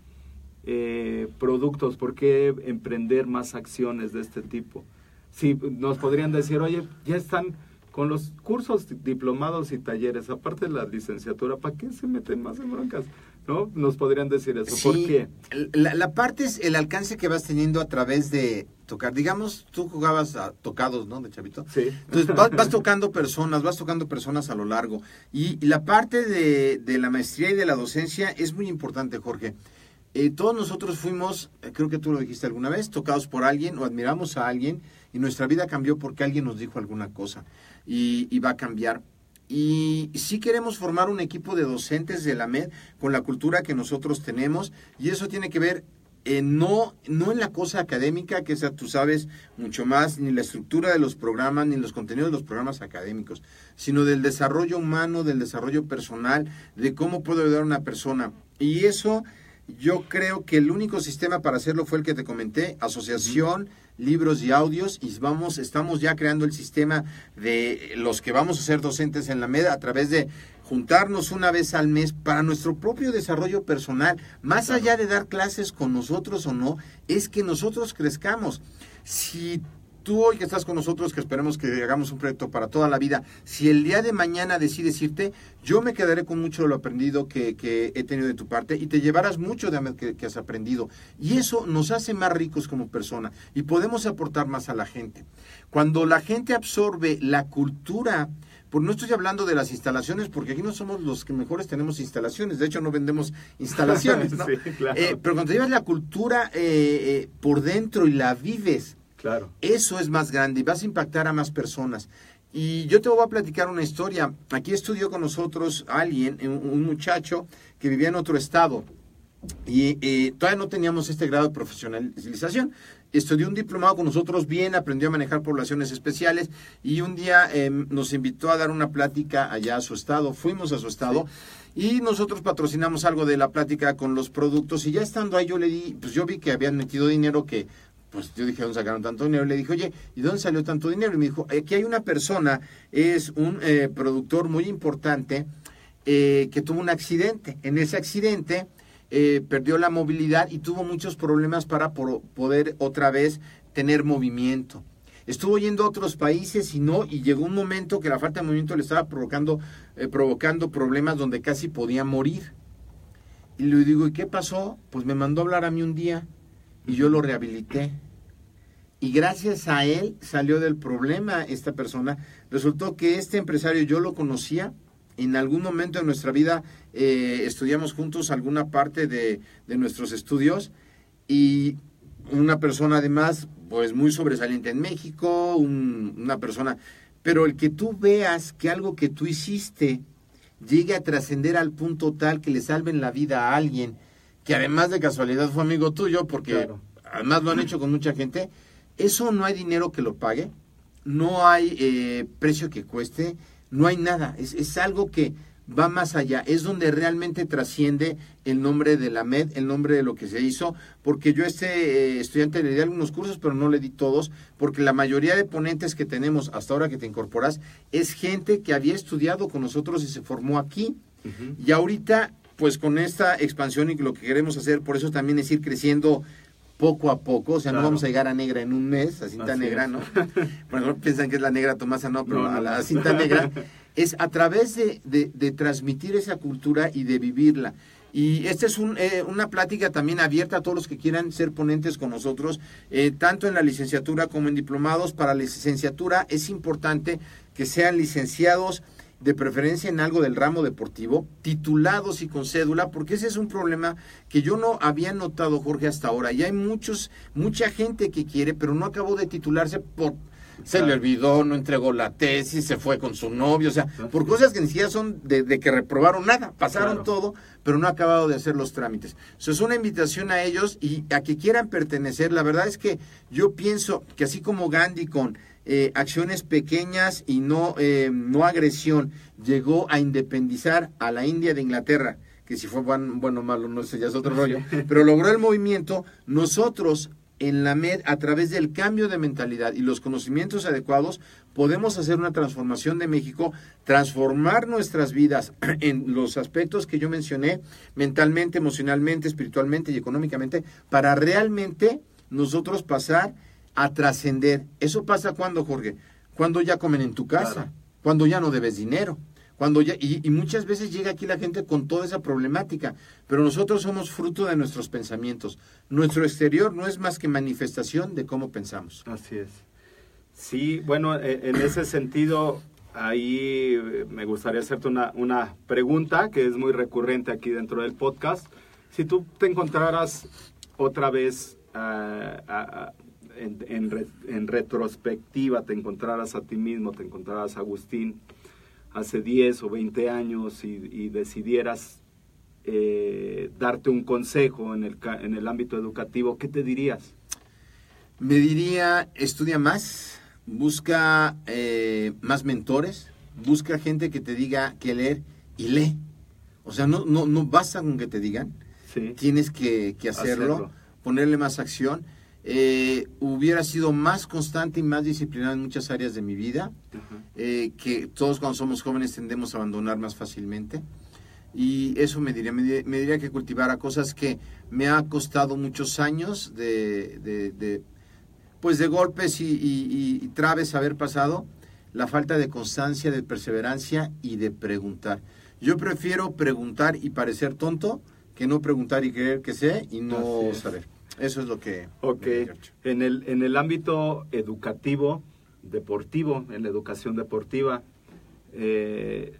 eh, productos? ¿Por qué emprender más acciones de este tipo? Si nos podrían decir, oye, ya están con los cursos diplomados y talleres, aparte de la licenciatura, ¿para qué se meten más en broncas? ¿No? Nos podrían decir eso. ¿Por Sí, qué? La, la parte es el alcance que vas teniendo a través de tocar. Digamos, tú jugabas a tocados, ¿no? De chavito. Sí. Entonces vas, vas tocando personas, vas tocando personas a lo largo. Y, y la parte de, de la maestría y de la docencia es muy importante, Jorge. Eh, todos nosotros fuimos, eh, creo que tú lo dijiste alguna vez, tocados por alguien o admiramos a alguien y nuestra vida cambió porque alguien nos dijo alguna cosa y, y va a cambiar. Y sí queremos formar un equipo de docentes de la MED con la cultura que nosotros tenemos y eso tiene que ver eh, no, no en la cosa académica, que esa tú sabes mucho más, ni la estructura de los programas, ni los contenidos de los programas académicos, sino del desarrollo humano, del desarrollo personal, de cómo puedo ayudar a una persona. Y eso yo creo que el único sistema para hacerlo fue el que te comenté, asociación, libros y audios, y vamos, estamos ya creando el sistema de los que vamos a ser docentes en la MEDA a través de juntarnos una vez al mes para nuestro propio desarrollo personal, más Claro. allá de dar clases con nosotros o no, es que nosotros crezcamos. Si tú hoy que estás con nosotros, que esperemos que hagamos un proyecto para toda la vida, si el día de mañana decides irte, yo me quedaré con mucho de lo aprendido que, que he tenido de tu parte y te llevarás mucho de lo que, que has aprendido. Y eso nos hace más ricos como persona y podemos aportar más a la gente. Cuando la gente absorbe la cultura, pues no estoy hablando de las instalaciones, porque aquí no somos los que mejores tenemos instalaciones, de hecho no vendemos instalaciones, ¿no? Sí, claro. Eh, pero cuando llevas la cultura eh, eh, por dentro y la vives, Claro. eso es más grande y vas a impactar a más personas. Y yo te voy a platicar una historia. Aquí estudió con nosotros alguien, un, muchacho que vivía en otro estado. Y eh, todavía no teníamos este grado de profesionalización. estudió un diplomado con nosotros bien, aprendió a manejar poblaciones especiales y un día eh, nos invitó a dar una plática allá a su estado. Fuimos a su estado y nosotros patrocinamos algo de la plática con los productos y ya estando ahí yo le di, pues yo vi que habían metido dinero que pues yo dije, ¿dónde sacaron tanto dinero? Le dije, oye, ¿y dónde salió tanto dinero? Y me dijo, aquí hay una persona, es un eh, productor muy importante eh, que tuvo un accidente. En ese accidente eh, perdió la movilidad y tuvo muchos problemas para poder otra vez tener movimiento. Estuvo yendo a otros países y no, y llegó un momento que la falta de movimiento le estaba provocando, eh, provocando problemas donde casi podía morir. Y le digo, ¿y qué pasó? Pues me mandó a hablar a mí un día y yo lo rehabilité. Y gracias a él salió del problema esta persona. Resultó que este empresario yo lo conocía. En algún momento de nuestra vida eh, estudiamos juntos alguna parte de, de nuestros estudios y una persona además pues muy sobresaliente en México, un- una persona, pero el que tú veas que algo que tú hiciste llegue a trascender al punto tal que le salven la vida a alguien, que además de casualidad fue amigo tuyo, porque Claro. además lo han hecho con mucha gente, eso no hay dinero que lo pague, no hay eh, precio que cueste, no hay nada, es, es algo que va más allá, es donde realmente trasciende el nombre de la MED, el nombre de lo que se hizo, porque yo este eh, estudiante le di algunos cursos, pero no le di todos, porque la mayoría de ponentes que tenemos hasta ahora que te incorporas es gente que había estudiado con nosotros y se formó aquí. Y ahorita, pues con esta expansión y lo que queremos hacer, por eso también es ir creciendo poco a poco, o sea, no vamos a llegar a negra en un mes, a cinta Así negra, es. ¿no? Bueno, piensan que es la negra Tomasa, no, pero No, no, a la cinta negra es a través de, de- de transmitir esa cultura y de vivirla. Y esta es un, eh, una plática también abierta a todos los que quieran ser ponentes con nosotros, eh, tanto en la licenciatura como en diplomados. Para la licenciatura es importante que sean licenciados de preferencia en algo del ramo deportivo, titulados y con cédula, porque ese es un problema que yo no había notado, Jorge, hasta ahora. Y hay muchos, mucha gente que quiere, pero no acabó de titularse por se le olvidó, no entregó la tesis, se fue con su novio, o sea, por cosas que ni siquiera son de, de que reprobaron nada, pasaron Claro. todo, pero no ha acabado de hacer los trámites. Eso es una invitación a ellos y a que quieran pertenecer. La verdad es que yo pienso que así como Gandhi con eh, acciones pequeñas y no, eh, no agresión. Llegó a independizar a la India de Inglaterra, que si fue buen- bueno o malo, no sé, ya es otro rollo, pero logró el movimiento, nosotros en la MED, a través del cambio de mentalidad y los conocimientos adecuados, podemos hacer una transformación de México, transformar nuestras vidas en los aspectos que yo mencioné, mentalmente, emocionalmente, espiritualmente y económicamente, para realmente nosotros pasar a trascender. ¿Eso pasa cuando, Jorge? Cuando ya comen en tu casa, Claro. cuando ya no debes dinero. Cuando ya, y, y muchas veces llega aquí la gente con toda esa problemática, pero nosotros somos fruto de nuestros pensamientos. Nuestro exterior no es más que manifestación de cómo pensamos. Así es. Sí, bueno, eh, en ese sentido, ahí eh, me gustaría hacerte una, una pregunta que es muy recurrente aquí dentro del podcast. Si tú te encontraras otra vez ah, en, en re- en retrospectiva, te encontraras a ti mismo, te encontraras a Agustín hace 10 o 20 años y, y decidieras eh, darte un consejo en el, en el ámbito educativo, ¿qué te dirías? Me diría, estudia más, busca eh, más mentores, busca gente que te diga qué leer y lee. O sea, no, no, no basta con que te digan, Sí. tienes que, que hacerlo, Hacerlo. ponerle más acción. Eh, hubiera sido más constante y más disciplinado en muchas áreas de mi vida, eh, que todos cuando somos jóvenes tendemos a abandonar más fácilmente. Y eso me diría, me diría, me diría que cultivara cosas que me ha costado muchos años de, de- de, pues de golpes y, y- y traves haber pasado, la falta de constancia, de perseverancia y de preguntar. Yo prefiero preguntar y parecer tonto que no preguntar y creer que sé y no saber. Eso es lo que... Ok, en el, en el ámbito educativo, deportivo, en la educación deportiva, eh,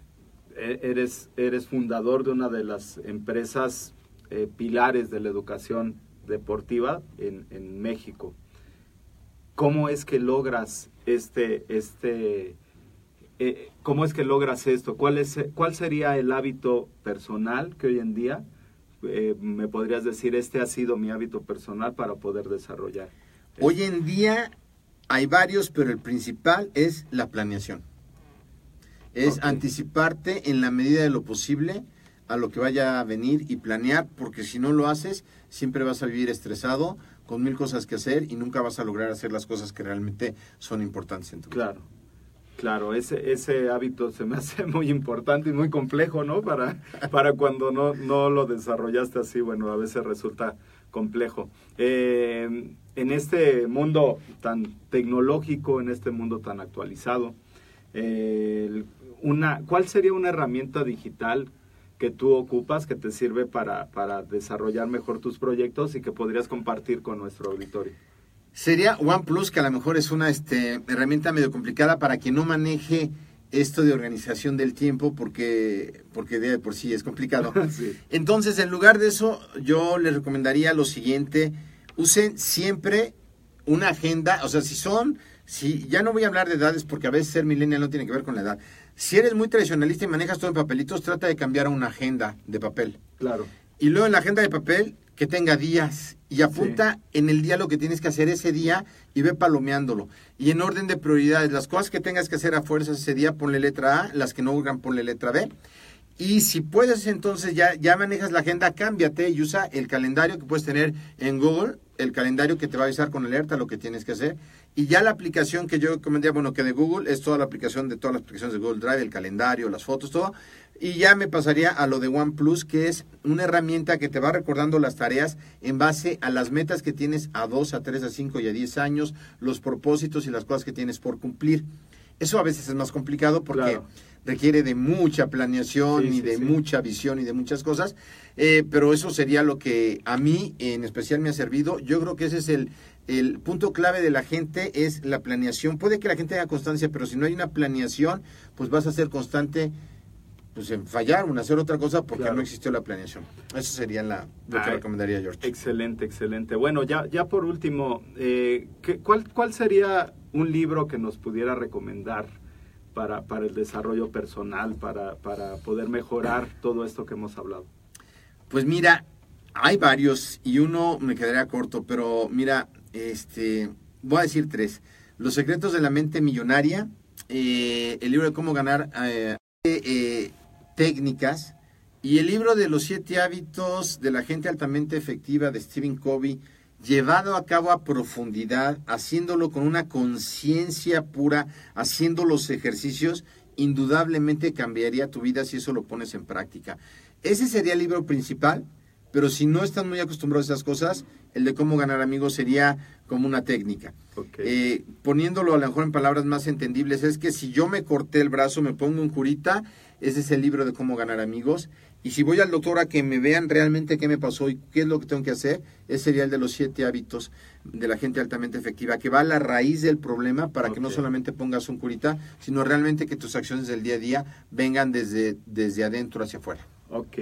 e- eres, eres fundador de una de las empresas eh, pilares de la educación deportiva en, en México. ¿Cómo es que logras este, este, eh, cómo es que logras esto? ¿Cuál, es, ¿Cuál sería el hábito personal que hoy en día eh, me podrías decir, este ha sido mi hábito personal para poder desarrollar? Hoy en día hay varios, pero el principal es la planeación. Es anticiparte en la medida de lo posible a lo que vaya a venir y planear, porque si no lo haces, siempre vas a vivir estresado, con mil cosas que hacer y nunca vas a lograr hacer las cosas que realmente son importantes en tu vida. Claro, claro, ese, ese hábito se me hace muy importante y muy complejo, ¿no? Para, para cuando no, no lo desarrollaste así, bueno, a veces resulta complejo. Eh, en este mundo tan tecnológico, en este mundo tan actualizado, eh, una, ¿cuál sería una herramienta digital que tú ocupas que te sirve para, para desarrollar mejor tus proyectos y que podrías compartir con nuestro auditorio? Sería OnePlus, que a lo mejor es una este, herramienta medio complicada para quien no maneje esto de organización del tiempo, porque, porque de por sí es complicado. Sí. Entonces, en lugar de eso, yo les recomendaría lo siguiente, usen siempre una agenda, o sea, si son, si ya no voy a hablar de edades porque a veces ser millennial no tiene que ver con la edad. Si eres muy tradicionalista y manejas todo en papelitos, trata de cambiar a una agenda de papel. Claro. Y luego en la agenda de papel que tenga días y apunta en el día lo que tienes que hacer ese día y ve palomeándolo. Y en orden de prioridades, las cosas que tengas que hacer a fuerzas ese día, ponle letra A, las que no hagan, ponle letra B. Y si puedes, entonces ya, ya manejas la agenda, cámbiate y usa el calendario que puedes tener en Google, el calendario que te va a avisar con alerta lo que tienes que hacer. Y ya la aplicación que yo recomendaría, bueno, que de Google es toda la aplicación de todas las aplicaciones de Google Drive, el calendario, las fotos, todo. Y ya me pasaría a lo de OnePlus, que es una herramienta que te va recordando las tareas en base a las metas que tienes a 2, a 3, a 5 y a 10 años, los propósitos y las cosas que tienes por cumplir. Eso a veces es más complicado porque Claro. requiere de mucha planeación Sí, y sí, de sí. mucha visión y de muchas cosas, eh, pero eso sería lo que a mí en especial me ha servido. Yo creo que ese es el, el punto clave de la gente, es la planeación. Puede que la gente tenga constancia, pero si no hay una planeación, pues vas a ser constante pues en fallar o en hacer otra cosa porque Claro. no existió la planeación. Eso sería la, lo que Ay, recomendaría George. Excelente, excelente. Bueno, ya, ya por último, eh, ¿qué- cuál, ¿cuál sería un libro que nos pudiera recomendar para, para el desarrollo personal, para, para poder mejorar todo esto que hemos hablado? Pues mira, hay varios y uno me quedaría corto, pero mira, este, voy a decir tres. Los secretos de la mente millonaria, eh, el libro de cómo ganar eh, eh, técnicas y el libro de los siete hábitos de la gente altamente efectiva de Stephen Covey, llevado a cabo a profundidad, haciéndolo con una conciencia pura, haciendo los ejercicios, indudablemente cambiaría tu vida si eso lo pones en práctica. Ese sería el libro principal, pero si no están muy acostumbrados a esas cosas, el de cómo ganar amigos sería como una técnica. Eh, poniéndolo a lo mejor en palabras más entendibles, es que si yo me corté el brazo, me pongo un curita, ese es el libro de cómo ganar amigos. Y si voy al doctor a que me vean realmente qué me pasó y qué es lo que tengo que hacer, ese sería el de los siete hábitos de la gente altamente efectiva, que va a la raíz del problema para que no solamente pongas un curita, sino realmente que tus acciones del día a día vengan desde, desde adentro hacia afuera. Ok,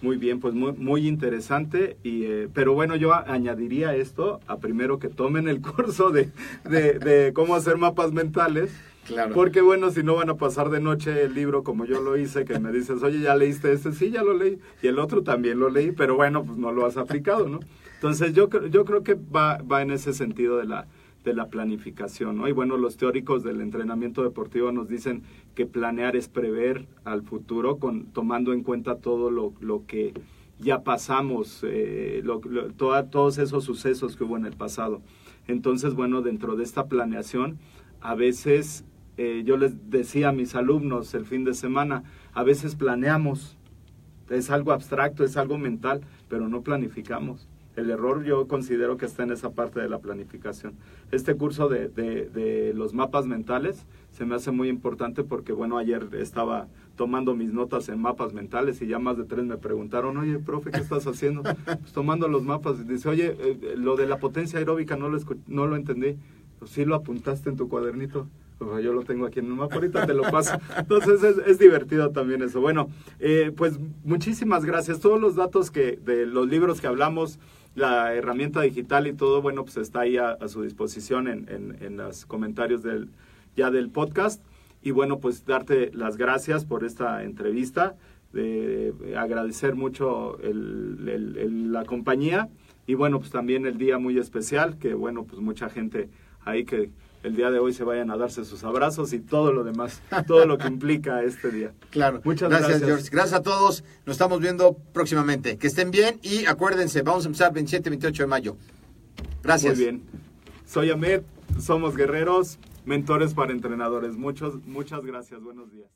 muy bien, pues muy, muy interesante. Y, eh, pero bueno, yo añadiría esto a primero que tomen el curso de, de, de cómo hacer mapas mentales. Claro. Porque bueno, si no van a pasar de noche el libro como yo lo hice, que me dices, oye, ¿ya leíste este? Sí, ya lo leí. Y el otro también lo leí, pero bueno, pues no lo has aplicado, ¿no? Entonces yo, yo creo que va, va en ese sentido de la, de la planificación, ¿no? Y bueno, los teóricos del entrenamiento deportivo nos dicen que planear es prever al futuro, con, tomando en cuenta todo lo, lo que ya pasamos, eh, toda- todos esos sucesos que hubo en el pasado. Entonces, bueno, dentro de esta planeación, a veces eh, yo les decía a mis alumnos el fin de semana, a veces planeamos, es algo abstracto, es algo mental, pero no planificamos. El error yo considero que está en esa parte de la planificación. Este curso de, de- los mapas mentales se me hace muy importante porque, bueno, ayer estaba tomando mis notas en mapas mentales y ya más de tres me preguntaron, oye, profe, ¿qué estás haciendo? Pues tomando los mapas. Dice, oye, eh, lo de la potencia aeróbica no lo, no lo entendí. Pues sí lo apuntaste en tu cuadernito. Pues yo lo tengo aquí en el mapa, ahorita te lo paso. Entonces es, es divertido también eso. Bueno, eh, pues muchísimas gracias. Todos los datos que de los libros que hablamos, la herramienta digital y todo, bueno, pues está ahí a, su disposición en, en, en los comentarios del, ya del podcast. Y bueno, pues darte las gracias por esta entrevista, de, agradecer mucho el- el- el- la compañía y bueno, pues también el día muy especial, que bueno, pues mucha gente ahí que el día de hoy se vayan a darse sus abrazos y todo lo demás, todo lo que implica este día. Claro. Muchas gracias, gracias. George. Gracias a todos. Nos estamos viendo próximamente. Que estén bien y acuérdense, vamos a empezar 27 28 de mayo. Gracias. Muy bien. Soy Ahmed, somos guerreros, mentores para entrenadores. Muchos, muchas gracias. Buenos días.